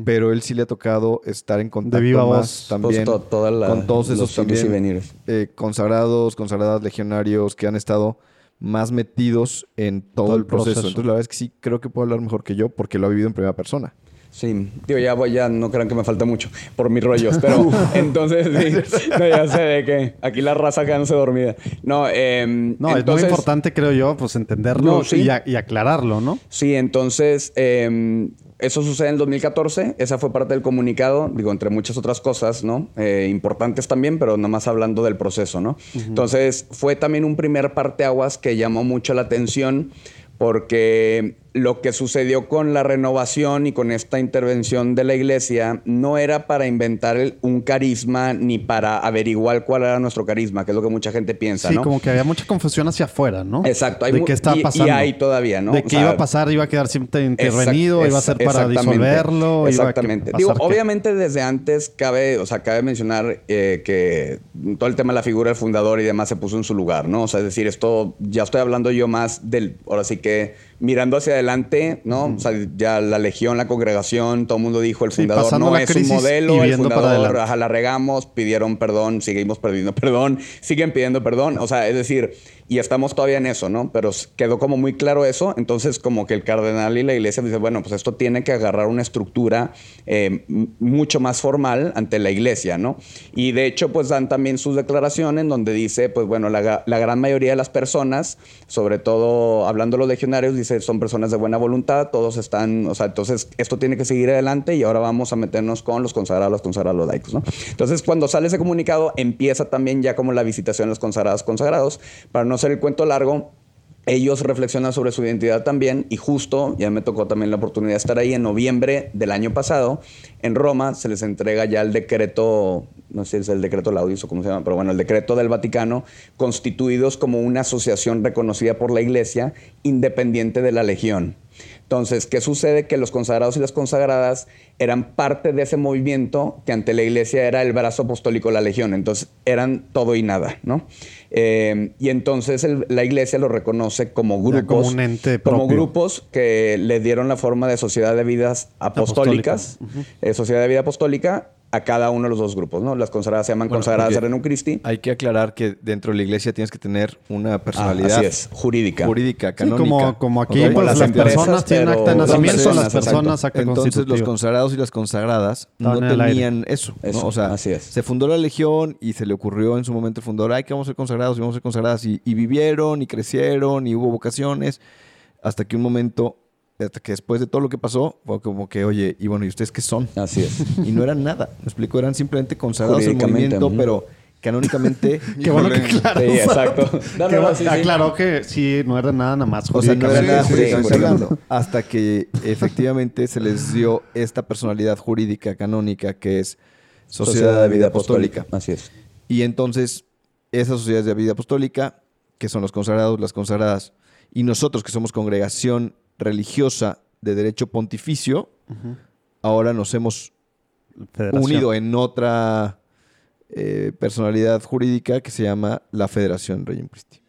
pero él sí le ha tocado estar en contacto viva más voz. también Pues, to- toda la- con todos esos también eh, consagrados, consagradas legionarios que han estado más metidos en todo, Todo el el proceso. proceso. Entonces, la verdad es que sí creo que puedo hablar mejor que yo porque lo ha vivido en primera persona. Sí, digo, ya voy, ya no crean que me falta mucho por mis rollos, pero entonces sí, no, ya sé de que aquí la raza quedándose dormida. No, em, No, es muy importante, creo yo, pues entenderlo No, sí. y, a- y aclararlo, ¿no? Sí, entonces em, eso sucede en el 2014, esa fue parte del comunicado, digo, entre muchas otras cosas, ¿no? Eh, importantes también, pero nomás hablando del proceso, ¿no? Entonces fue también un primer parteaguas que llamó mucho la atención porque lo que sucedió con la renovación y con esta intervención de la iglesia no era para inventar el- un carisma ni para averiguar cuál era nuestro carisma, que es lo que mucha gente piensa, Sí, ¿no? como que había mucha confusión hacia afuera, ¿no? Exacto, hay de qué estaba y- y pasando. hay todavía, ¿no? De O sea, iba a pasar, iba a quedar siempre intervenido, Exact- iba a ser para exactamente. disolverlo. iba a que Exactamente. Digo, qué. obviamente desde antes cabe, o sea, cabe mencionar eh, que todo el tema de la figura del fundador y demás se puso en su lugar, ¿no? O sea, es decir, esto ya estoy hablando yo más del, ahora sí que mirando hacia adelante, ¿no? O sea, ya la legión, la congregación, todo el mundo dijo, el fundador no es un modelo, el fundador, ajá, la regamos, pidieron perdón, seguimos pidiendo perdón, siguen pidiendo perdón, o sea, es decir, y estamos todavía en eso, ¿no? Pero quedó como muy claro eso, entonces como que el cardenal y la iglesia dice, bueno, pues esto tiene que agarrar una estructura eh, mucho más formal ante la iglesia, ¿no? Y de hecho, pues dan también sus declaraciones donde dice, pues bueno, la, gran mayoría de las personas, sobre todo hablando de los legionarios, dice, son personas de buena voluntad, todos están, o sea, entonces esto tiene que seguir adelante y ahora vamos a meternos con los consagrados, los consagrados laicos, ¿no? Entonces, cuando sale ese comunicado, empieza también ya como la visitación de los consagrados, consagrados, para no hacer el cuento largo, ellos reflexionan sobre su identidad también y justo, ya me tocó también la oportunidad de estar ahí en noviembre del año pasado, en Roma se les entrega ya el decreto, no sé si es el decreto Laudis o cómo se llama, pero bueno, el decreto del Vaticano, constituidos como una asociación reconocida por la Iglesia, independiente de la Legión. Entonces, ¿qué sucede? Que los consagrados y las consagradas eran parte de ese movimiento que ante la iglesia era el brazo apostólico de la legión. Entonces, eran todo y nada, ¿no? Eh, y entonces el- la iglesia lo reconoce como Ya grupos. como un ente como propio. grupos que le dieron la forma de sociedad de vidas apostólicas. eh, sociedad de vida apostólica a cada uno de los dos grupos, ¿no? Las consagradas se llaman Bueno, consagradas de porque- Renum Christi. Hay que aclarar que dentro de la iglesia tienes que tener una Ah, personalidad así es, jurídica. jurídica, Sí, canónica. como, como aquí. Como pues las las personas tienen acta de nacimiento, personas, las personas acta Entonces los consagrados y las consagradas no Estaban tenían eso, ¿no? Eso, O sea, así es. se fundó la legión y se le ocurrió en su momento el fundador, ay, que vamos a ser consagrados y vamos a ser consagradas. Y, y vivieron y crecieron y hubo vocaciones hasta que un momento, hasta que después de todo lo que pasó, fue como que, oye, y bueno, ¿y ustedes qué son? Así es. Y no eran nada, me explico, eran simplemente consagrados Jurídicamente, movimiento, pero canónicamente... Qué bueno que claro. Sí, exacto. No, Que no, no, va- sí, sí. aclaró que sí, no era nada nada más O sea, no era nada Sí, sí, jurídicamente sí. hablando. Hasta que efectivamente se les dio esta personalidad jurídica canónica que es Sociedad de Vida Apostólica. Así es. Y entonces, esas sociedades de vida apostólica, que son los consagrados, las consagradas, y nosotros que somos congregación religiosa de derecho pontificio, ahora nos hemos Federación. unido en otra eh, personalidad jurídica que se llama la Federación Regium Christi.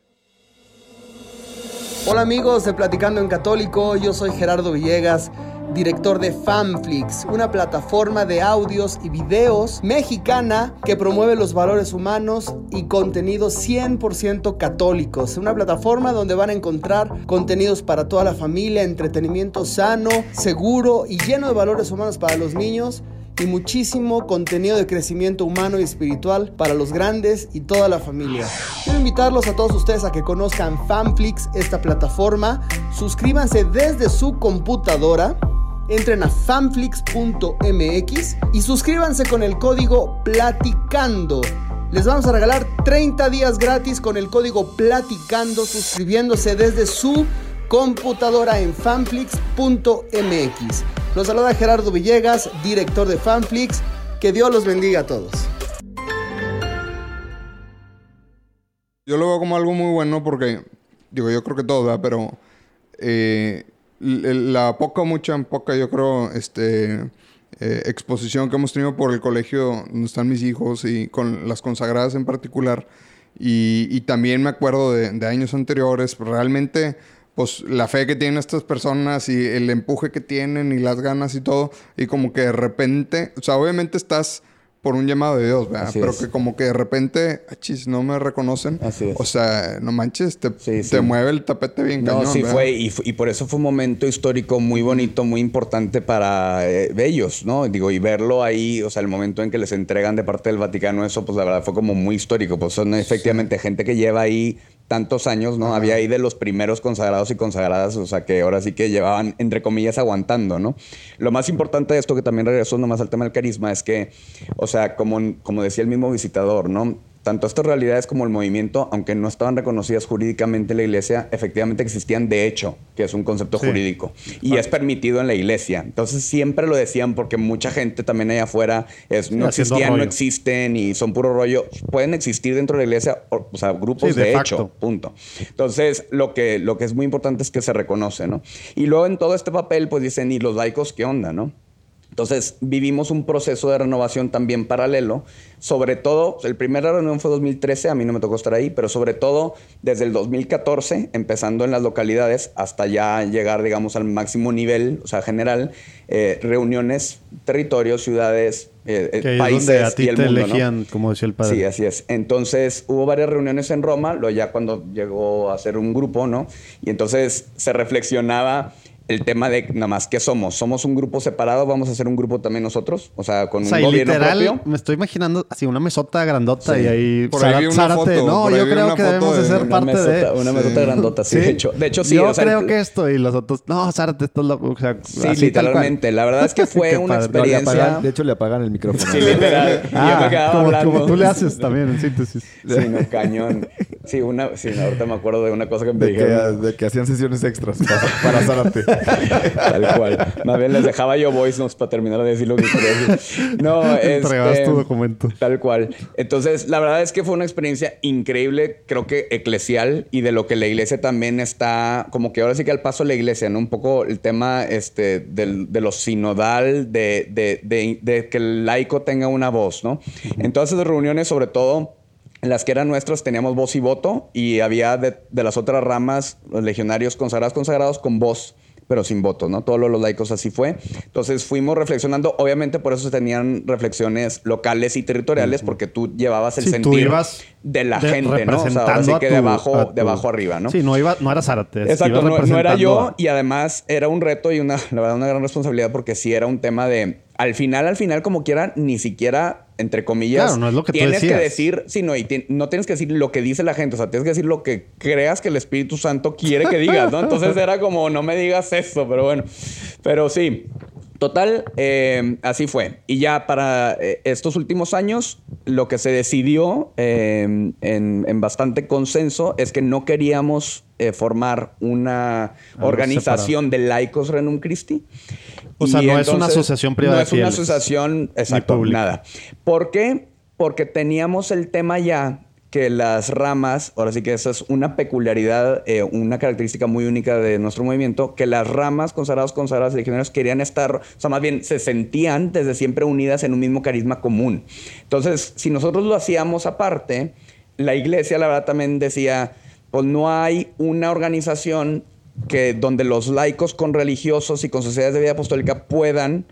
Hola amigos de Platicando en Católico, yo soy Gerardo Villegas, director de Fanflix, una plataforma de audios y videos mexicana que promueve los valores humanos y contenidos 100% católicos. Una plataforma donde van a encontrar contenidos para toda la familia, entretenimiento sano, seguro y lleno de valores humanos para los niños y muchísimo contenido de crecimiento humano y espiritual para los grandes y toda la familia. Quiero invitarlos a todos ustedes a que conozcan Fanflix, esta plataforma. Suscríbanse desde su computadora. Entren a fanflix.mx y suscríbanse con el código Platicando. Les vamos a regalar 30 días gratis con el código Platicando suscribiéndose desde su computadora en fanflix.mx. Los saluda Gerardo Villegas, director de Fanflix. Que Dios los bendiga a todos. Yo lo veo como algo muy bueno porque, digo, yo creo que todo, ¿verdad? Pero eh, la poca, mucha, poca, yo creo, este, eh, exposición que hemos tenido por el colegio donde están mis hijos y con las consagradas en particular. Y, también me acuerdo de, de años anteriores, realmente pues la fe que tienen estas personas y el empuje que tienen y las ganas y todo. Y como que de repente, o sea, obviamente estás por un llamado de Dios, ¿verdad? Pero que como que de repente, achis, no me reconocen. Así es. O sea, no manches, te, te mueve el tapete bien no, sí fue y, y, por eso fue un momento histórico muy bonito, muy importante para eh, ellos, ¿no? Digo, y verlo ahí, o sea, el momento en que les entregan de parte del Vaticano eso, pues la verdad fue como muy histórico. Pues son efectivamente gente que lleva ahí tantos años, ¿no? Había ahí de los primeros consagrados y consagradas, o sea, que ahora sí que llevaban, entre comillas, aguantando, ¿no? Lo más importante de esto, que también regresó nomás al tema del carisma, es que, o sea, como, como decía el mismo visitador, ¿no? Tanto estas realidades como el movimiento, aunque no estaban reconocidas jurídicamente en la iglesia, efectivamente existían de hecho, que es un concepto jurídico. Y es permitido en la iglesia. Entonces siempre lo decían porque mucha gente también allá afuera es, no existían, no existen y son puro rollo. Pueden existir dentro de la iglesia, o, sea, grupos de, hecho, punto. Entonces lo que, lo que es muy importante es que se reconoce, ¿no? Y luego en todo este papel, pues dicen, ¿y los laicos qué onda, no? Entonces vivimos un proceso de renovación también paralelo, sobre todo, el primera reunión fue 2013, a mí no me tocó estar ahí, pero sobre todo desde el 2014, empezando en las localidades hasta ya llegar, digamos, al máximo nivel, o sea, general, eh, reuniones, territorios, ciudades, eh, eh, países a ti y el te elegían, como decía el padre. Sí, así es. Entonces hubo varias reuniones en Roma, lo ya cuando llegó a ser un grupo, ¿no? Y entonces se reflexionaba el tema de nada más qué somos. Somos un grupo separado, vamos a ser un grupo también nosotros, o sea, con un gobierno literal, Me estoy imaginando así una mesota grandota y ahí por ahí Zárate. no, yo creo que debemos de ser parte de una mesota grandota, sí, de hecho. De hecho sí, yo creo que esto y los otros, no, Zárate, esto es lo, o sea, Sí, literalmente, la verdad es que fue una experiencia. de hecho le apagan el micrófono. Sí, literal. y yo me ah, quedaba como, hablando. Como tú le haces también en síntesis. Sí, no, cañón. Sí, una sí, ahorita me acuerdo de una cosa que me dijeron. de que hacían sesiones extras para, para Zárate. Tal cual. Más bien les dejaba yo voice notes para terminar de decir lo que quería decir. No, Entregabas tu este, documento. Tal cual. Entonces, la verdad es que fue una experiencia increíble, creo que eclesial y de lo que la iglesia también está, como que ahora sí que al paso de la iglesia, ¿no? Un poco el tema este, del, de lo sinodal, de, de, de, que el laico tenga una voz, ¿no? En todas esas reuniones, sobre todo en las que eran nuestras teníamos voz y voto y había de, de, las otras ramas, los legionarios consagrados, consagrados con voz pero sin votos, ¿no? Todos los laicos así fue. Entonces fuimos reflexionando, obviamente por eso se tenían reflexiones locales y territoriales, porque tú llevabas el sentir de la gente, ¿no? O sea, así que de abajo, de abajo arriba, ¿no? Sí, no, iba, no era Zárate. Exacto, no, era yo y además era un reto y una, la verdad, una gran responsabilidad porque sí era un tema de, al final, al final, como quiera, ni siquiera entre comillas, no es lo que tienes que decir, sí, no, y no tienes que decir lo que dice la gente, o sea, tienes que decir lo que creas que el Espíritu Santo quiere que digas, ¿no? Entonces era como, no me digas eso, pero bueno, pero sí. Total, eh, así fue. Y ya para eh, estos últimos años, lo que se decidió eh, en, bastante consenso es que no queríamos formar una organización de laicos Renum Christi. O sea, no es una asociación privada. No es una asociación, exacto, nada. ¿Por qué? Porque teníamos el tema ya que las ramas, ahora sí que esa es una peculiaridad, eh, una característica muy única de nuestro movimiento, que las ramas consagrados, consagradas y querían estar, o sea, más bien se sentían desde siempre unidas en un mismo carisma común. Entonces, si nosotros lo hacíamos aparte, la iglesia, la verdad, también decía, pues no hay una organización que donde los laicos con religiosos y con sociedades de vida apostólica puedan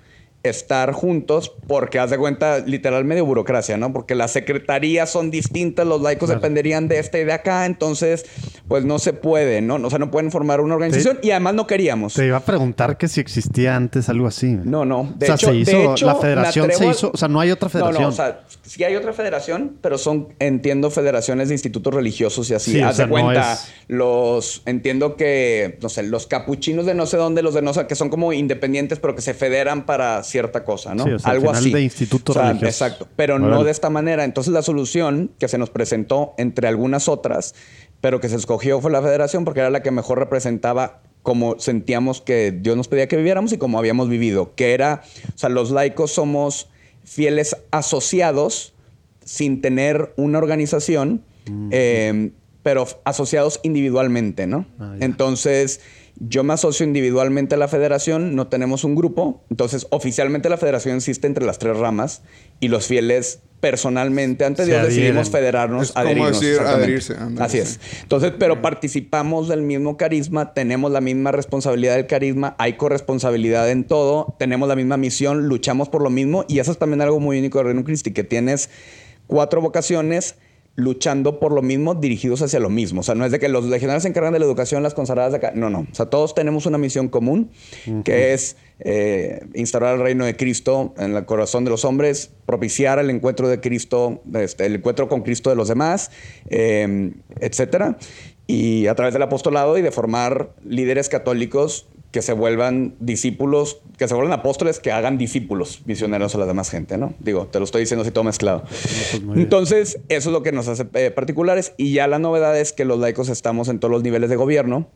estar juntos porque haz de cuenta literal medio burocracia, ¿no? Porque las secretarías son distintas, los laicos dependerían de este y de acá, entonces pues no se puede, ¿no? O sea, no pueden formar una organización y además no queríamos. Te iba a preguntar que si existía antes algo así. No, no. De o sea, se hizo, la federación se hizo, o sea, no hay otra federación. No, no, o sea, sí hay otra federación, pero son, entiendo, federaciones de institutos religiosos y así. haz de cuenta, los, entiendo que, no sé, los capuchinos de no sé dónde, los de no sé, que son como independientes, pero que se federan para cierta cosa, ¿no? Algo así. de instituto Exacto, pero no de esta manera. Entonces la solución que se nos presentó entre algunas otras, pero que se escogió fue la federación porque era la que mejor representaba como sentíamos que Dios nos pedía que viviéramos y como habíamos vivido, que era, o sea, los laicos somos fieles asociados sin tener una organización. Eh, pero asociados individualmente, ¿no? Ah. Entonces, yo me asocio individualmente a la federación, no tenemos un grupo, entonces oficialmente la federación existe entre las tres ramas y los fieles personalmente ante Se Dios decidimos federarnos, Es como adherirnos. decir exactamente. adherirse, Así sí. es. Entonces, pero participamos del mismo carisma, tenemos la misma responsabilidad del carisma, hay corresponsabilidad en todo, tenemos la misma misión, luchamos por lo mismo y eso es también algo muy único de Reino Christi, que tienes cuatro vocaciones luchando por lo mismo, dirigidos hacia lo mismo. O sea, no es de que los legionarios se encargan de la educación, las consagradas de acá. No, no. O sea, todos tenemos una misión común, que es eh, instaurar el reino de Cristo en el corazón de los hombres, propiciar el encuentro de Cristo, este, el encuentro con Cristo de los demás, eh, etcétera. Y a través del apostolado y de formar líderes católicos que se vuelvan discípulos, que se vuelvan apóstoles, que hagan discípulos misioneros a la demás gente, ¿no? Digo, te lo estoy diciendo así todo mezclado. pues. Entonces, eso es lo que nos hace eh, particulares. Y ya la novedad es que los laicos estamos en todos los niveles de gobierno,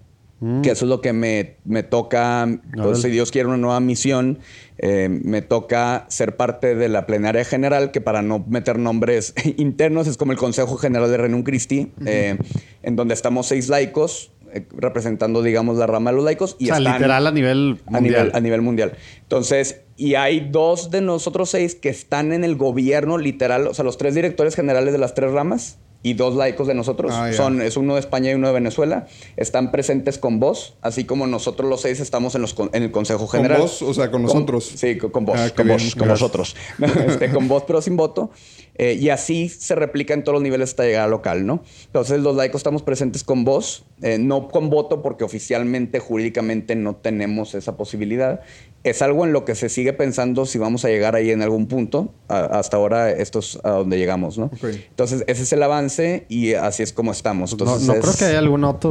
que eso es lo que me, me toca, pues, si Dios quiere una nueva misión, eh, me toca ser parte de la plenaria general, que para no meter nombres internos es como el Consejo General de Renum Christi, eh, en donde estamos seis laicos, representando, digamos, la rama de los laicos. Y o sea, están- literal a nivel a nivel, mundial. a nivel mundial. Entonces, y hay dos de nosotros seis que están en el gobierno literal, o sea, los tres directores generales de las tres ramas y dos laicos de nosotros, Ah, son, es uno de España y uno de Venezuela, están presentes con vos, así como nosotros los seis estamos en, los, con- en el Consejo ¿Con General. vos? O sea, con nosotros. Sí, con, con vos, Ah, con, vos con vosotros. Este, con vos, pero sin voto. Eh, y así se replica en todos los niveles hasta llegar al local, ¿no? Entonces, los laicos estamos presentes con vos, eh, no con voto, porque oficialmente, jurídicamente, no tenemos esa posibilidad. Es algo en lo que se sigue pensando si vamos a llegar ahí en algún punto. A- hasta ahora, esto es a donde llegamos, ¿no? Ok. Entonces, ese es el avance y así es como estamos. No, Entonces, no es- creo que haya alguna otra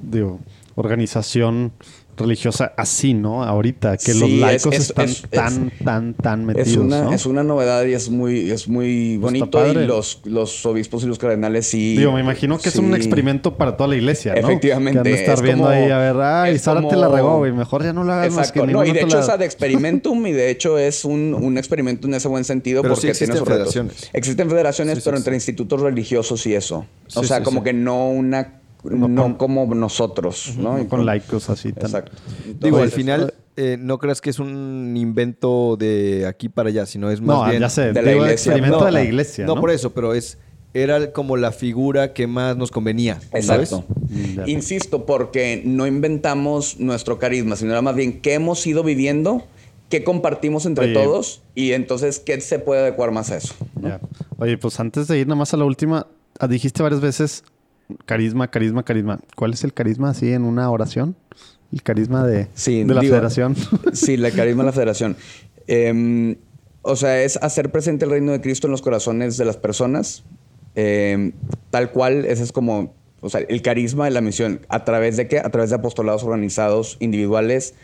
digo, organización religiosa así, ¿no? Ahorita, que los Sí, laicos es- están es- tan, tan, tan metidos, Es una, ¿no? es una novedad y es muy, es muy Pues bonito. Y los, los obispos y los cardenales sí. Digo, me imagino que es un experimento para toda la iglesia, ¿no? Efectivamente, Que han de estar es viendo como- ahí, a ver, ay, Sara te como- la regó, güey. Mejor ya no la hagas más que Exacto. No, y de hecho lado. es ad experimentum y de hecho es un, un experimento en ese buen sentido Pero porque sí tiene existen retos. federaciones. Existen federaciones, pero sí. entre institutos religiosos y eso. O Sí, sea, sí, como sí. que no una No no, con- como nosotros, ¿no? Y con laicos así tan... Exacto. Digo, al final, eh, no creas que es un invento de aquí para allá, sino es más No, bien... ya sé. de la digo, iglesia. experimento No, de la iglesia, ¿no? No, por eso, pero es era como la figura que más nos convenía. ¿sabes? Exacto. Ya. Insisto, porque no inventamos nuestro carisma, sino era más bien qué hemos ido viviendo, qué compartimos entre Oye. todos y entonces qué se puede adecuar más a eso. ¿no? Ya. Oye, pues antes de ir nada más a la última, ah, dijiste varias veces carisma, carisma, carisma. ¿Cuál es el carisma así en una oración? El carisma de, Sí, de la digo- federación. Sí, el carisma de la federación. Em, o sea, es hacer presente el reino de Cristo en los corazones de las personas. Em, tal cual, ese es como, o sea, el carisma de la misión. ¿A través de qué? A través de apostolados organizados individuales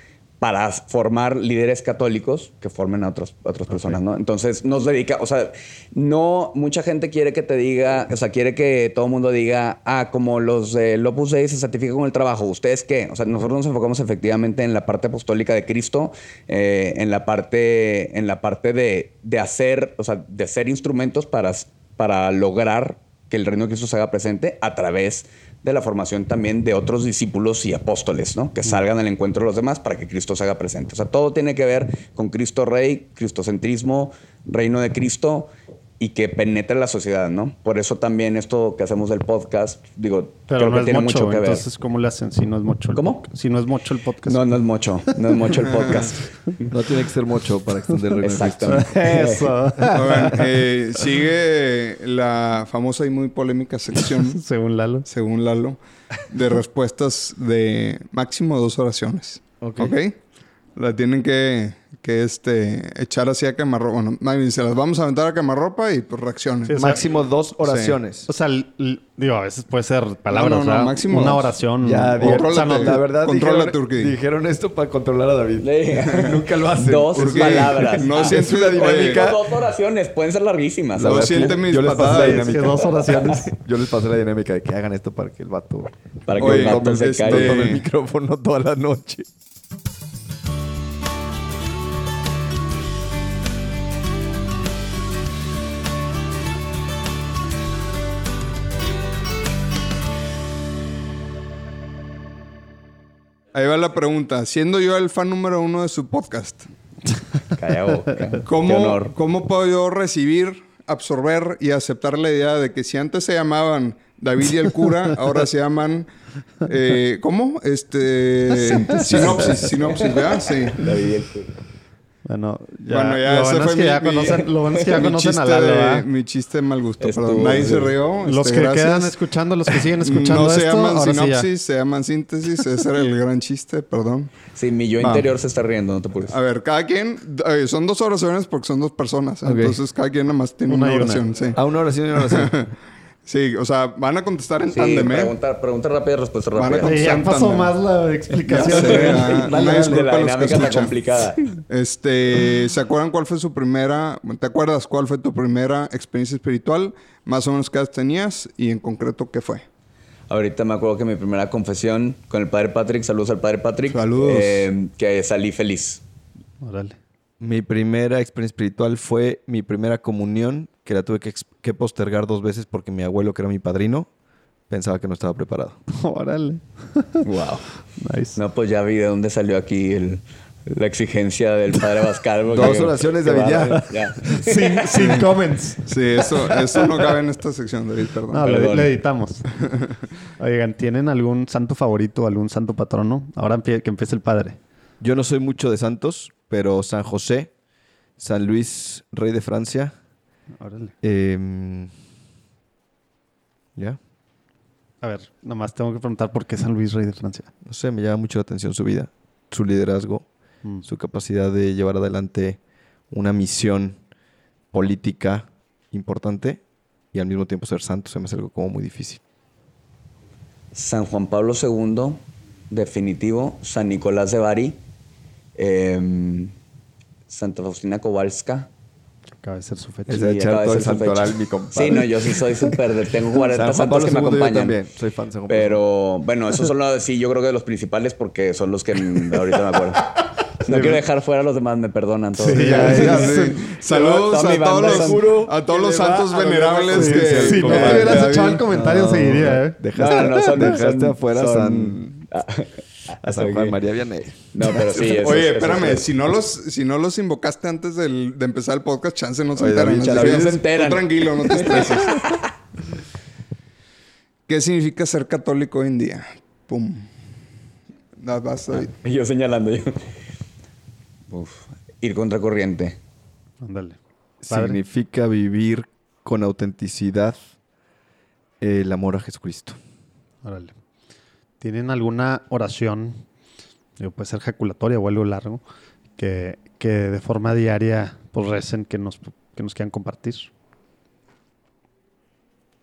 para formar líderes católicos que formen a otras, a otras personas, ¿no? Entonces, nos dedica, o sea, no, mucha gente quiere que te diga, o sea, quiere que todo el mundo diga, ah, como los de Opus Dei se certifican con el trabajo, ¿ustedes qué? O sea, nosotros nos enfocamos efectivamente en la parte apostólica de Cristo, eh, en la parte, en la parte de, de hacer, o sea, de ser instrumentos para, para lograr que el reino de Cristo se haga presente a través de la formación también de otros discípulos y apóstoles, ¿no? Que salgan al encuentro de los demás para que Cristo se haga presente. O sea, todo tiene que ver con Cristo Rey, cristocentrismo, reino de Cristo y que penetre la sociedad, ¿no? Por eso también esto que hacemos del podcast, digo, Pero creo no que es tiene mucho, mucho que ver. entonces ¿cómo le hacen si no es mucho el ¿Cómo? podcast? Si no es mucho el podcast. No, no es mucho, no es mucho el podcast. No tiene que ser mucho para extender el reino de Cristo. Exactamente. Eso. Oigan, eh, sigue la famosa y muy polémica sección, Según Lalo. según Lalo, de respuestas de máximo dos oraciones. Ok. ¿Ok? La tienen que, que este, echar así a quemarropa. Bueno, más bien, se las vamos a aventar a quemarropa y pues reaccionen. Sí, o sea, Máximo dos oraciones. O sea, digo, a veces puede ser palabras, No, no, no, ¿verdad? máximo Una dos. oración. Ya, o- sea. La verdad, Contrólate, dijeron, Urquidi. dijeron esto para controlar a David. Nunca lo hacen. Dos palabras. No Ah, sientes es una dinámica. oye, Dos oraciones, pueden ser larguísimas. No siente yo- mis yo les pasé la patadas. dinámica. Es que dos oraciones. Yo les pasé la dinámica de que hagan esto para que el vato Para que Oye, el vato se este- calle. tome el micrófono toda la noche. Ahí va la pregunta. Siendo yo el fan número uno de su podcast, Calla boca. Qué ¿cómo, honor. ¿cómo puedo yo recibir, absorber y aceptar la idea de que si antes se llamaban David y el cura, ahora se llaman... eh, ¿Cómo? Este... Sinopsis. Sinopsis, ¿verdad? Sí. David y el cura. Bueno, ya, bueno, ya lo ese bueno fue es que mi, ya mi- conocen, lo bueno es que ya mi conocen a chiste Lalo, de- ¿verdad? Mi chiste de mal gusto, perdón. Nadie se rió. Los este, que gracias. quedan escuchando, los que siguen escuchando No se esto, llaman ahora sí sinopsis, se llaman síntesis. Ese era el gran chiste, perdón. Sí, mi yo Va. interior se está riendo, no te apures. A ver, cada quien... eh, son dos oraciones porque son dos personas. Ok. Entonces, cada quien nada más tiene Una una, y una. oración. Sí. A una oración y una oración. sí, o sea, van a contestar en Sí, tándem, ¿eh? pregunta, pregunta rápida, respuesta Van a rápida. Sí, ya pasó más la Ya explicación. sé, ah, Dale, una dale, disculpa la a los que está complicada. Este, ¿se acuerdan cuál fue su primera, te acuerdas cuál fue tu primera experiencia espiritual? Más o menos qué edad tenías y en concreto qué fue. Ahorita me acuerdo que mi primera confesión con el padre Patrick, saludos al padre Patrick. Saludos. eh, que salí feliz. Órale. Mi primera experiencia espiritual fue mi primera comunión, que la tuve que, postergar dos veces porque mi abuelo, que era mi padrino, pensaba que no estaba preparado. Órale. Wow. Nice. No, pues ya vi de dónde salió aquí el- la exigencia del padre porque- Dos oraciones, David, ya. ya. sin, sin comments. Sí, eso, eso no cabe en esta sección, David, perdón. No, le, Perdón. le editamos. Oigan, ¿tienen algún santo favorito, algún santo patrono? Ahora que empiece el padre. Yo no soy mucho de santos, pero San José, San Luis, rey de Francia, Órale. em, ¿ya? A ver, nomás tengo que preguntar por qué San Luis, rey de Francia. No sé, me llama mucho la atención su vida, su liderazgo, Mm. su capacidad de llevar adelante una misión política importante y al mismo tiempo ser santo se me hace algo como muy difícil. San Juan Pablo II, definitivo. San Nicolás de Bari. eh, Santa Faustina Kowalska. Acaba de ser su fecha. Es echar todo el ser su fecha. santoral, mi compadre. Sí, no, yo sí soy súper de... Tengo 40 San Juan santos que me II yo acompañan. también, soy fan de San Juan Pablo Pero bueno, esos son los, sí, yo creo que de los principales porque son los que mm, ahorita me acuerdo. No quiero dejar fuera a los demás, me perdonan todos. Sí, ya, ya. sí. Saludos a todos, los, a todos santos venerables que... Si no te hubieras echado el comentario, seguiría, ¿eh? Dejaste, No, no, no, son- dejaste son- afuera son- San, Ah, a San. Juan María Vianney. No, pero sí. Oye, espérame, si no los, si no los invocaste antes del- de empezar el podcast, chance no se Oye, enteran. David, David que se enteran. tú tranquilo, no te estreses. ¿Qué significa ser católico hoy en día? Pum. Vas, vas, David. Y yo señalando yo. Uf, ir contra corriente. Ándale. Significa vivir con autenticidad el amor a Jesucristo. Órale. ¿Tienen alguna oración, digo, puede ser ejaculatoria o algo largo, que, que de forma diaria pues recen que nos, que nos quieran compartir?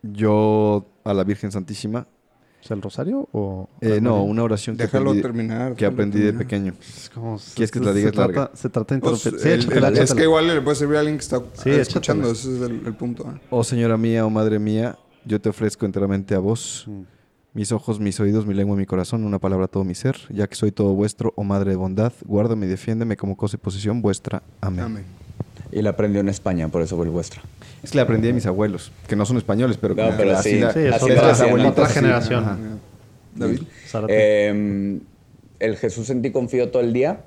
Yo a la Virgen Santísima, ¿Es el rosario o...? eh, no, una oración que Déjalo aprendí, terminar. que déjalo aprendí de pequeño. Es como- ¿Quieres que te se- la digas se trata-? Se trata de Pues, interrumpir. Sí, el- échatela, el- es que igual le puede servir a alguien que está Sí, escuchando. échatela. Ese es el, el punto. ¿eh? Oh Señora mía, oh Madre mía, yo te ofrezco enteramente a vos, Mm. Mis ojos, mis oídos, mi lengua, mi corazón, una palabra todo mi ser, ya que soy todo vuestro, oh Madre de bondad, guárdame y defiéndeme como cosa y posesión vuestra. Amén. Amén. Y la aprendió en España, por eso fue el vuestro. Es que la aprendí de mis abuelos, que no son españoles, pero, No, como que pero así sí. la- Sí, Así otra, hacían sí. generación. David. Eh, el Jesús en ti confío todo el día.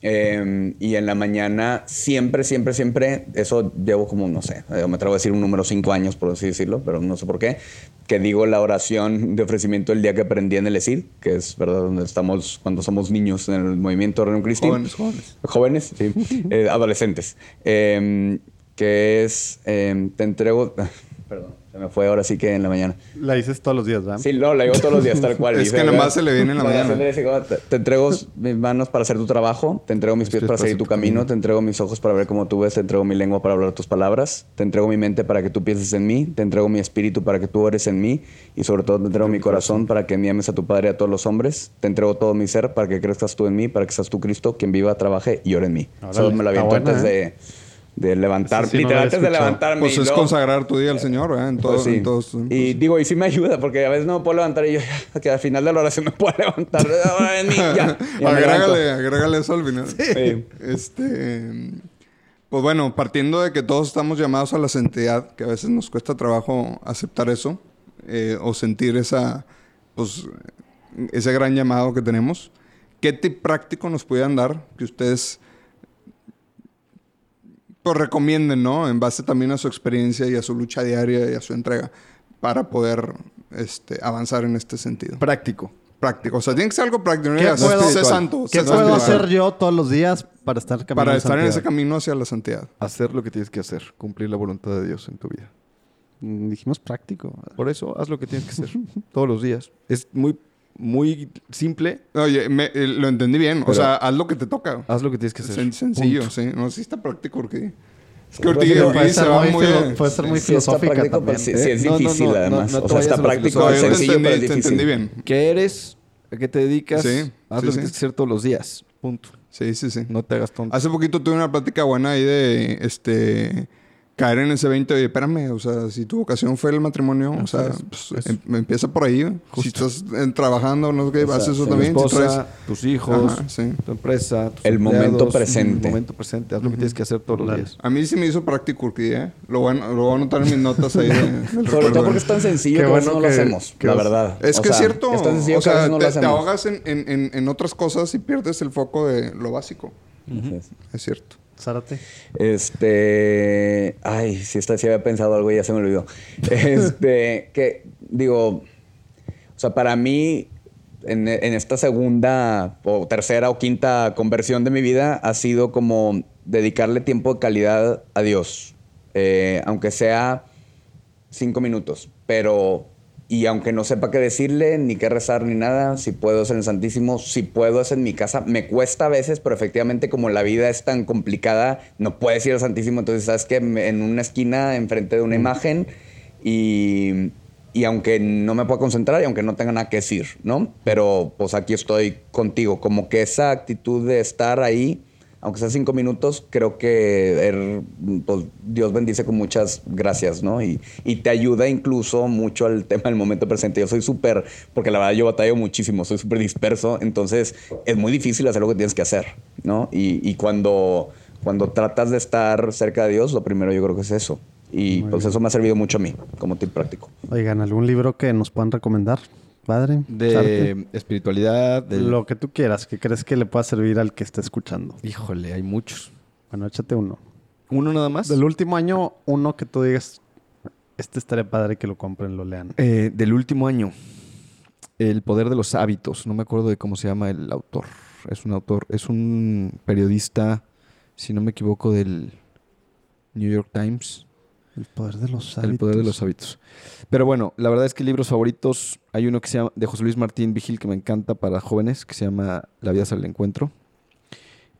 Eh, y en la mañana, siempre, siempre, siempre, eso llevo como, no sé, eh, me atrevo a decir un número cinco años, por así decirlo, pero no sé por qué, que digo la oración de ofrecimiento el día que aprendí en el ESID, que es, ¿verdad?, donde estamos cuando somos niños en el movimiento Reino Cristi. Jóvenes, jóvenes. Jóvenes, sí. Eh, adolescentes. Eh, que es, eh, te entrego, perdón, se me fue ahora sí que en la mañana. La dices todos los días, ¿verdad? Sí, no, la digo todos los días tal cual. Es Dice, que nada más se le viene en la mañana. Te, te entrego mis manos para hacer tu trabajo, te entrego mis pies para seguir tu camino, te entrego mis ojos para ver cómo tú ves, te entrego mi lengua para hablar tus palabras, te entrego mi mente para que tú pienses en mí, te entrego mi espíritu para que tú ores en mí y sobre todo te entrego mi corazón para que me ames a tu Padre y a todos los hombres, te entrego todo mi ser para que crezcas tú en mí, para que seas tú Cristo, quien viva, trabaje y ore en mí. Eso me lo aviento antes ¿eh? de, de levantar, sí literal, antes de levantarme. Pues es consagrar tu día al Señor, ¿verdad? En, todo, pues sí. en todos. en Y digo, y sí me ayuda, porque a veces no me puedo levantar y yo, ya, que al final de la oración me puedo levantar. Ahora en mí, ya. Ya me agrégale, agrégale eso al final. Sí. Este, pues bueno, partiendo de que todos estamos llamados a la santidad, que a veces nos cuesta trabajo aceptar eso eh, o sentir esa, pues, ese gran llamado que tenemos. ¿qué tip práctico nos pudieran dar que ustedes pues recomienden, ¿no? En base también a su experiencia y a su lucha diaria y a su entrega para poder este, avanzar en este sentido. Práctico. Práctico. O sea, tiene que ser algo práctico. ¿Qué puedo- sé santo. ¿Qué sé puedo santo". hacer yo todos los días para estar caminando para estar en ese camino hacia la santidad? Hacer lo que tienes que hacer. Cumplir la voluntad de Dios en tu vida. Mm, Dijimos práctico. Por eso, haz lo que tienes que hacer. todos los días. Es muy, muy simple. Oye, me- eh, lo entendí bien. o Pero- sea, haz lo que te toca. Haz lo que tienes que hacer. Sen- sencillo, Punto. sí. No, sí está práctico porque... Es que Ortiz, pero puede va muy muy... puede ser muy Sí está filosófica práctico, pero también. sí, sí es No, no, no, difícil no, además. no te o sea, está práctico, te sencillo, pero es entendí, te difícil. entendí bien. ¿Qué eres? ¿A qué te dedicas? Sí, Haz sí, lo que sí. tienes que hacer todos los días. Punto. Sí, sí, sí. No te hagas tonto. Hace poquito tuve una plática buena ahí de, este, caer en ese 20 y espérame, o sea, si tu vocación fue el matrimonio, o sea, pues, em- empieza por ahí. Si estás eh, trabajando, no sé qué, haces eso también. si esposa, traes- tus hijos, Ajá, sí. tu empresa, tus El momento presente. El momento presente. Haz lo que tienes que hacer todos los días. A mí sí me hizo práctico porque, ¿eh? Lo voy, a, lo voy a anotar en mis notas ahí. Sobre recuerdo. todo porque es tan sencillo Qué que bueno no lo hacemos, que la verdad. Es O que es sea, cierto. Es tan sencillo o que a sea, veces no te, lo te ahogas en, en- en- en otras cosas y pierdes el foco de lo básico. Es cierto. Zárate. Este. Ay, si, esta, si había pensado algo y ya se me olvidó. Este. que, digo. O sea, para mí, en, en esta segunda, o tercera o quinta conversión de mi vida, ha sido como dedicarle tiempo de calidad a Dios. Eh, aunque sea cinco minutos. Pero. Y aunque no sepa qué decirle, ni qué rezar, ni nada, si puedo es en el Santísimo, si puedo es en mi casa. Me cuesta a veces, pero efectivamente como la vida es tan complicada, no puedes ir al Santísimo. Entonces, sabes que en una esquina, enfrente de una imagen, y, y aunque no me pueda concentrar y aunque no tenga nada que decir, ¿no? Pero pues aquí estoy contigo. Como que esa actitud de estar ahí, aunque sea cinco minutos, creo que er- pues, Dios bendice con muchas gracias, ¿no? Y, y te ayuda incluso mucho al tema del momento presente. Yo soy súper, porque la verdad yo batallo muchísimo, soy súper disperso, entonces es muy difícil hacer lo que tienes que hacer, ¿no? Y, y cuando, cuando tratas de estar cerca de Dios, lo primero yo creo que es eso. Y pues eso me ha servido mucho a mí como tip práctico. Oigan, ¿algún libro que nos puedan recomendar? Padre. De espiritualidad, de Lo que tú quieras, que crees que le pueda servir al que esté escuchando. Híjole, hay muchos. Bueno, échate uno. ¿Uno nada más? Del último año, uno que tú digas, este estaría padre que lo compren, lo lean. Eh, del último año. El poder de los hábitos. No me acuerdo de cómo se llama el autor. Es un autor, es un periodista, si no me equivoco, del New York Times. El poder de los hábitos. El poder de los hábitos. Pero bueno, la verdad es que libros favoritos, hay uno que se llama, de José Luis Martín Vigil, que me encanta para jóvenes, que se llama La vida sale al encuentro.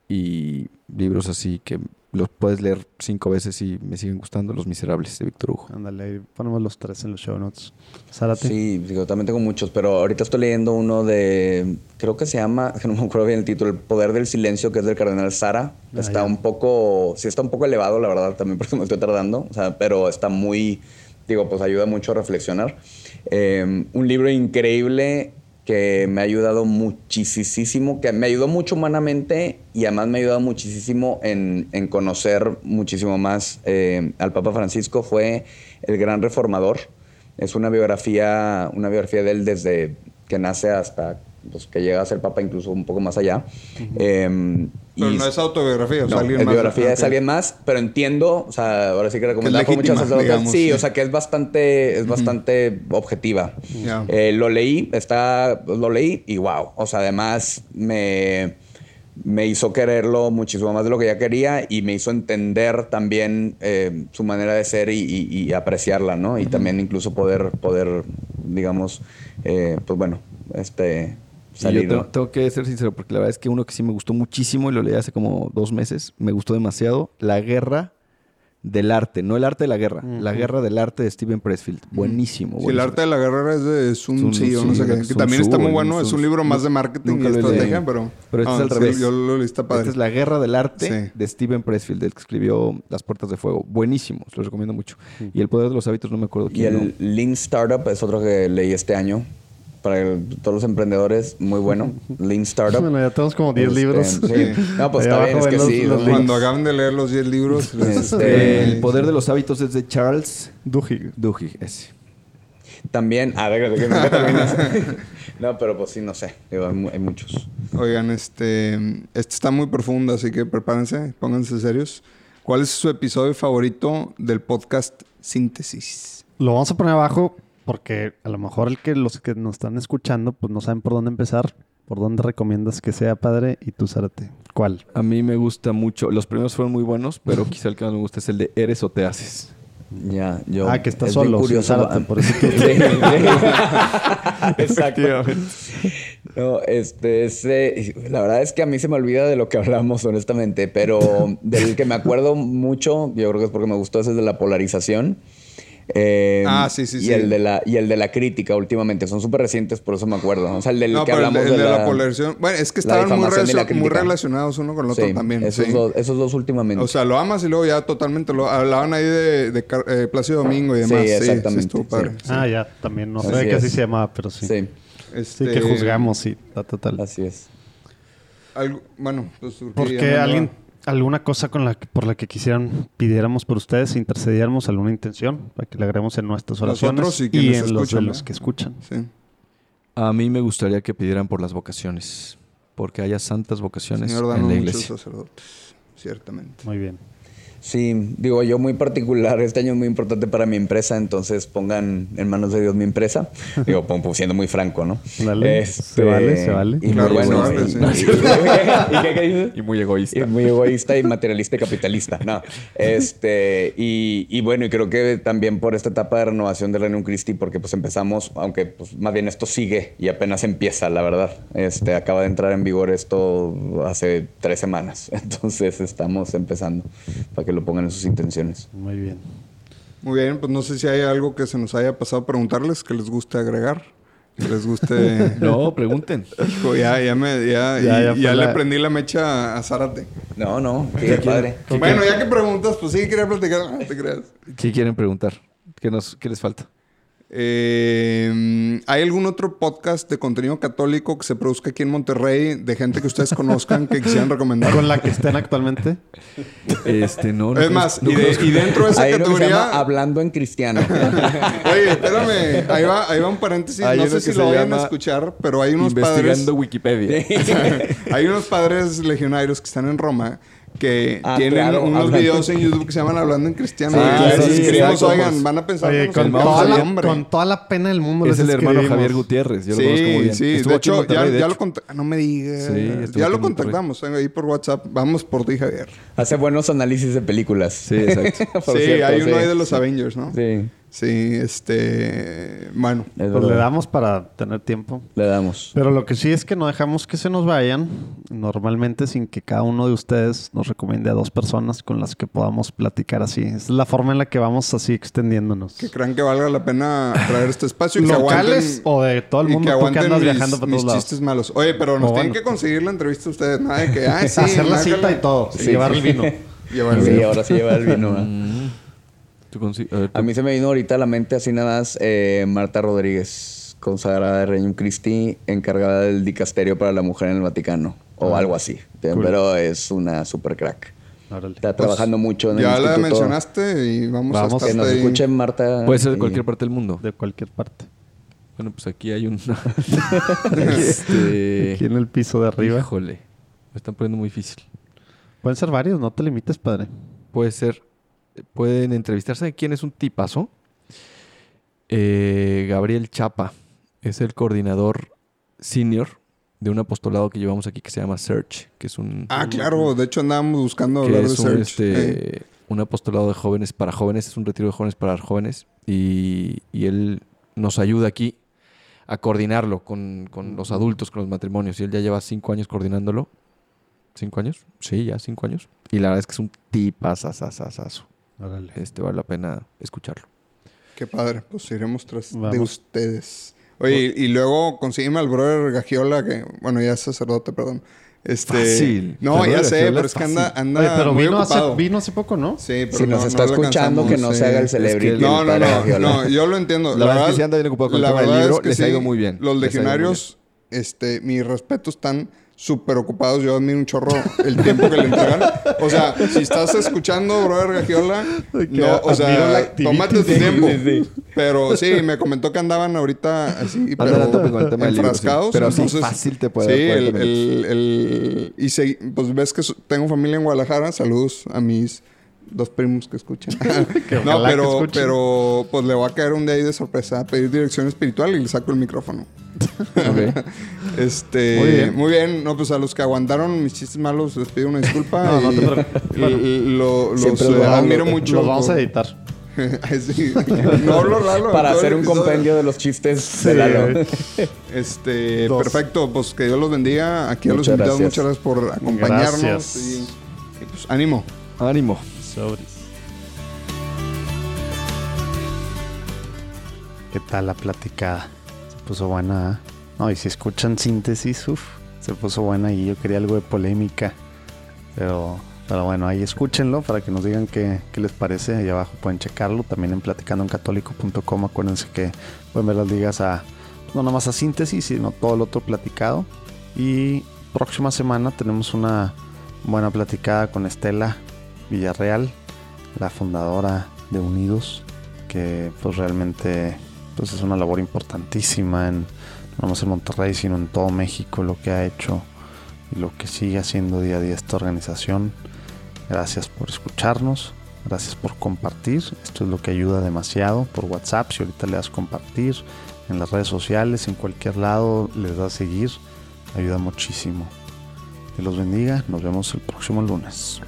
Y libros así que los puedes leer cinco veces y me siguen gustando, Los Miserables, de Víctor Hugo. Ándale, ahí ponemos los tres en los show notes. Zárate. Sí, digo, también tengo muchos, pero ahorita estoy leyendo uno de, creo que se llama, que no me acuerdo bien el título, El Poder del Silencio, que es del Cardenal Sara. Ah, está ya. un poco, sí está un poco elevado, la verdad, también por eso me estoy tardando, o sea, pero está muy, digo, pues ayuda mucho a reflexionar. Eh, un libro increíble que me ha ayudado muchísimo, que me ayudó mucho humanamente y además me ha ayudado muchísimo en, en conocer muchísimo más eh, al Papa Francisco, fue El Gran Reformador. Es una biografía, una biografía de él desde que nace hasta pues, que llega a ser papa, incluso un poco más allá. Eh, Pero y- no es autobiografía, o sea, no, alguien es más. biografía Ah, es alguien más, pero entiendo, o sea, ahora sí que recomendaba muchas sacerdotes. digamos, sí, sí. o sea, que es bastante, es bastante objetiva. Eh, lo leí, está, lo leí y wow. O sea, además me, me hizo quererlo muchísimo más de lo que ya quería y me hizo entender también eh, su manera de ser y, y- y apreciarla, ¿no? Y también incluso poder, poder digamos, eh, pues bueno, este, Y yo tengo, tengo que ser sincero, porque la verdad es que uno que sí me gustó muchísimo y lo leí hace como dos meses, me gustó demasiado, La Guerra del Arte, no el arte de la guerra, La Guerra del Arte de Steven Pressfield. Buenísimo. Sí, el arte de la guerra es de Sun Sun Tzu, o no sé qué. Que también está muy bueno. Es un libro más de marketing y lo estrategia, pero... Pero este Ah, es al sí, revés. Yo lo leí, está padre. Esta es La Guerra del Arte Sí. de Steven Pressfield, el que escribió Las Puertas de Fuego. Buenísimo, se los recomiendo mucho. Y El Poder de los Hábitos, no me acuerdo Y quién. el Lean Startup es otro que leí este año. Para el- todos los emprendedores, muy bueno. Lean Startup. Bueno, ya tenemos como 10 Este, libros. sí. No, pues está bien, es que los- sí. los. Cuando acaben de leer los 10 libros... les- Este, El Poder de los Hábitos es de Charles Duhigg. Duhigg, ese. También, ah, déjame que nunca terminas. No, pero pues sí, no sé. Digo, hay, mu- hay muchos. Oigan, este, este está muy profundo, así que prepárense, pónganse serios. ¿Cuál es su episodio favorito del podcast Síntesis? Lo vamos a poner abajo porque a lo mejor el que los que nos están escuchando pues no saben por dónde empezar. ¿Por dónde recomiendas que sea padre? Y tú, Zárate. ¿Cuál? A mí me gusta mucho. Los primeros fueron muy buenos, pero quizá el que más me gusta es el de Eres o te haces. Ya, yo. ah, que está es solo. sin curioso. Zárate, por eso que- Sí, sí. Exacto. No, este, ese, la verdad es que a mí se me olvida de lo que hablamos, honestamente, pero del que me acuerdo mucho, yo creo que es porque me gustó, ese es de la polarización. Eh, Ah, sí, sí, y sí. El de la, y el de la crítica últimamente, son súper recientes, por eso me acuerdo. O sea, el del no, que pero el de, hablamos el de la, la polarización. Bueno, es que estaban muy, muy relacionados uno con el otro Sí, también. Esos, sí. dos, esos dos últimamente. O sea, lo amas y luego ya totalmente lo hablaban ahí de, de eh, Plácido Domingo y Sí, demás. Sí, exactamente, estuvo padre. sí. sí. Ah, ya. También no sé que así se llamaba, pero sí. Sí, sí, Este, que juzgamos, sí. ta, total. así es. algo- bueno, pues ¿Por porque qué alguien, alguna cosa con la que- por la que quisieran, pidiéramos por ustedes, intercediéramos alguna intención para que le agreguemos en nuestras oraciones Nosotros y en los que escuchan? Sí. A mí me gustaría que pidieran por las vocaciones. Porque haya santas vocaciones Señor, en danos la muchos iglesia. sacerdotes. Ciertamente. Muy bien. Sí, digo yo muy particular, este año es muy importante para mi empresa, entonces pongan en manos de Dios mi empresa. Digo, pon- siendo muy franco, ¿no? Dale, se vale, se vale. Y Claro, muy bueno. se vale, y- sí. y- ¿Y qué, qué dices? Y muy egoísta. Y muy egoísta y materialista y capitalista. No. Este, y, y bueno, y creo que también por esta etapa de renovación del Reino Christi, porque pues empezamos, aunque pues más bien esto sigue y apenas empieza, la verdad. Este, acaba de entrar en vigor esto hace tres semanas. Entonces estamos empezando para que lo pongan en sus intenciones. Muy bien. Muy bien, pues no sé si hay algo que se nos haya pasado a preguntarles que les guste agregar. Que les guste. No, pregunten. Hijo, ya, ya me. Ya, Ya, ya le prendí la mecha a Zárate. No, no, qué padre. Bueno, ya que preguntas, pues sí, quería platicar. No te creas. ¿Qué quieren preguntar? ¿Qué, nos, qué les falta? Eh, ¿Hay algún otro podcast de contenido católico que se produzca aquí en Monterrey de gente que ustedes conozcan que quisieran recomendar? ¿Con la que estén actualmente? Este, no. no Es más, no y, de- conozco. y dentro de esa Hay uno que se llama categoría. Hablando en Cristiano. Oye, espérame, ahí va, ahí va un paréntesis. Hay no sé si lo vayan a escuchar, pero hay unos padres. Investigando Wikipedia. hay unos padres legionarios que están en Roma que Ah, tienen claro, unos hablando. videos en YouTube que se llaman Hablando en Cristiano. Sí, les sí, escribimos, oigan, pues. van a pensar Oye, con toda, la, con toda la pena del mundo Es les el hermano. Javier Gutiérrez. Yo lo conozco muy Sí, bien. sí. Estuvo De hecho, ya, de ya hecho. lo contact- No me digas. Ya lo contactamos. Venga, ahí por WhatsApp. Vamos por ti, Javier. Hace buenos análisis de películas. Sí, exacto. Sí, cierto, hay uno ahí de los Avengers, ¿no? Sí, Sí, este... Bueno. es Pues le damos para tener tiempo. Le damos. Pero lo que sí es que no dejamos que se nos vayan, normalmente sin que cada uno de ustedes nos recomiende a dos personas con las que podamos platicar así. Es la forma en la que vamos así extendiéndonos. Que crean que valga la pena traer este espacio y que ¿Locales aguanten... o de todo el y mundo? que Tú que aguanten andas mis, viajando por mis todos lados. chistes malos. Oye, pero nos O tienen bueno. que conseguir la entrevista a ustedes. Nada de que... Ay, sí, Hacer la cita y todo. Sí, llevar sí. el vino. Llevar el Sí, vino. ahora sí lleva el vino. ¿eh? Tú a ver, A mí se me vino ahorita a la mente así nada más eh, Marta Rodríguez, consagrada de Reino Christi, encargada del dicasterio para la mujer en el Vaticano. O algo así. Pero es una super crack. Órale. Está trabajando mucho en el Ya la instituto. mencionaste y vamos, Vamos, a estar Que nos ahí. escuchen Marta. Puede ser de y- cualquier parte del mundo. De cualquier parte. Bueno, pues aquí hay un... este... Aquí en el piso de arriba. Híjole. Me están poniendo muy difícil. Pueden ser varios, no te limites, padre. Puede ser... Pueden entrevistarse. ¿Saben quién es un tipazo? Eh, Gabriel Chapa. Es el coordinador senior de un apostolado que llevamos aquí que se llama Search. Que es un... Ah, claro. De hecho, andábamos buscando hablar de es un, Search. este, un apostolado de jóvenes para jóvenes, es un retiro de jóvenes para jóvenes y, y él nos ayuda aquí a coordinarlo con, con los adultos, con los matrimonios y él ya lleva cinco años coordinándolo. ¿Cinco años? Sí, ya cinco años. Y la verdad es que es un tipazazazazazo. Órale. Este vale la pena escucharlo. Qué padre. Pues iremos tras de Vamos. ustedes. Oye, y, y luego consígueme al brother Gagiola, que... Bueno, ya es sacerdote, perdón. Este... Fácil. No, Brother ya sé, pero es es que anda, anda Oye, pero muy vino hace, ocupado. vino hace poco, ¿no? Sí, pero Si no, nos está no escuchando, que no alcanzamos, se haga el sí. celebrity. No, el no, no, Gagiola. no, yo lo entiendo. La verdad es que sí anda bien ocupado con el la tema del verdad libro, es que les ha sí, ido muy bien, Los ha legionarios, este, mis respetos están súper ocupados. Yo admiro un chorro el tiempo que le entregan. O sea, si estás escuchando, brother Gagiola, no, o sea, tómate tu tiempo. sí, sí. Pero sí, me comentó que andaban ahorita así, pero con el tema enfrascados. Pero sí, entonces, fácil te puede Sí, dar el, 40 el, el- y se- pues ves que tengo familia en Guadalajara. Saludos a mis dos primos que escuchan. no, pero, escuchen. pero pues le va a caer un día ahí de sorpresa a pedir dirección espiritual y le saco el micrófono. Este, Muy bien. muy bien. No, pues a los que aguantaron mis chistes malos les pido una disculpa. No, no y- te preocupes. y- y lo- los eh, lo admiro mucho. Los vamos a editar. Sí. No Lalo. Para hacer un compendio de los chistes Sí, de Lalo. Este, Dos. perfecto. Pues que Dios los bendiga. Aquí a los invitados, gracias. muchas gracias por acompañarnos. Gracias. Y, y, pues ánimo. Ánimo. ¿Qué tal la platicada? Se puso buena. ¿eh? No, y si escuchan síntesis, uff, se puso buena y yo quería algo de polémica. Pero, pero bueno, ahí escúchenlo para que nos digan qué, qué les parece. Ahí abajo pueden checarlo. También en platicandoencatólico.com. Acuérdense que pueden ver las ligas a no nomás a síntesis, sino todo el otro platicado. Y próxima semana tenemos una buena platicada con Estela Villarreal, la fundadora de Unidos, que pues realmente pues es una labor importantísima en no nomás en Monterrey, sino en todo México, lo que ha hecho y lo que sigue haciendo día a día esta organización. Gracias por escucharnos, gracias por compartir. Esto es lo que ayuda demasiado por WhatsApp. Si ahorita le das compartir en las redes sociales, en cualquier lado, les das seguir, ayuda muchísimo. Que los bendiga, nos vemos el próximo lunes.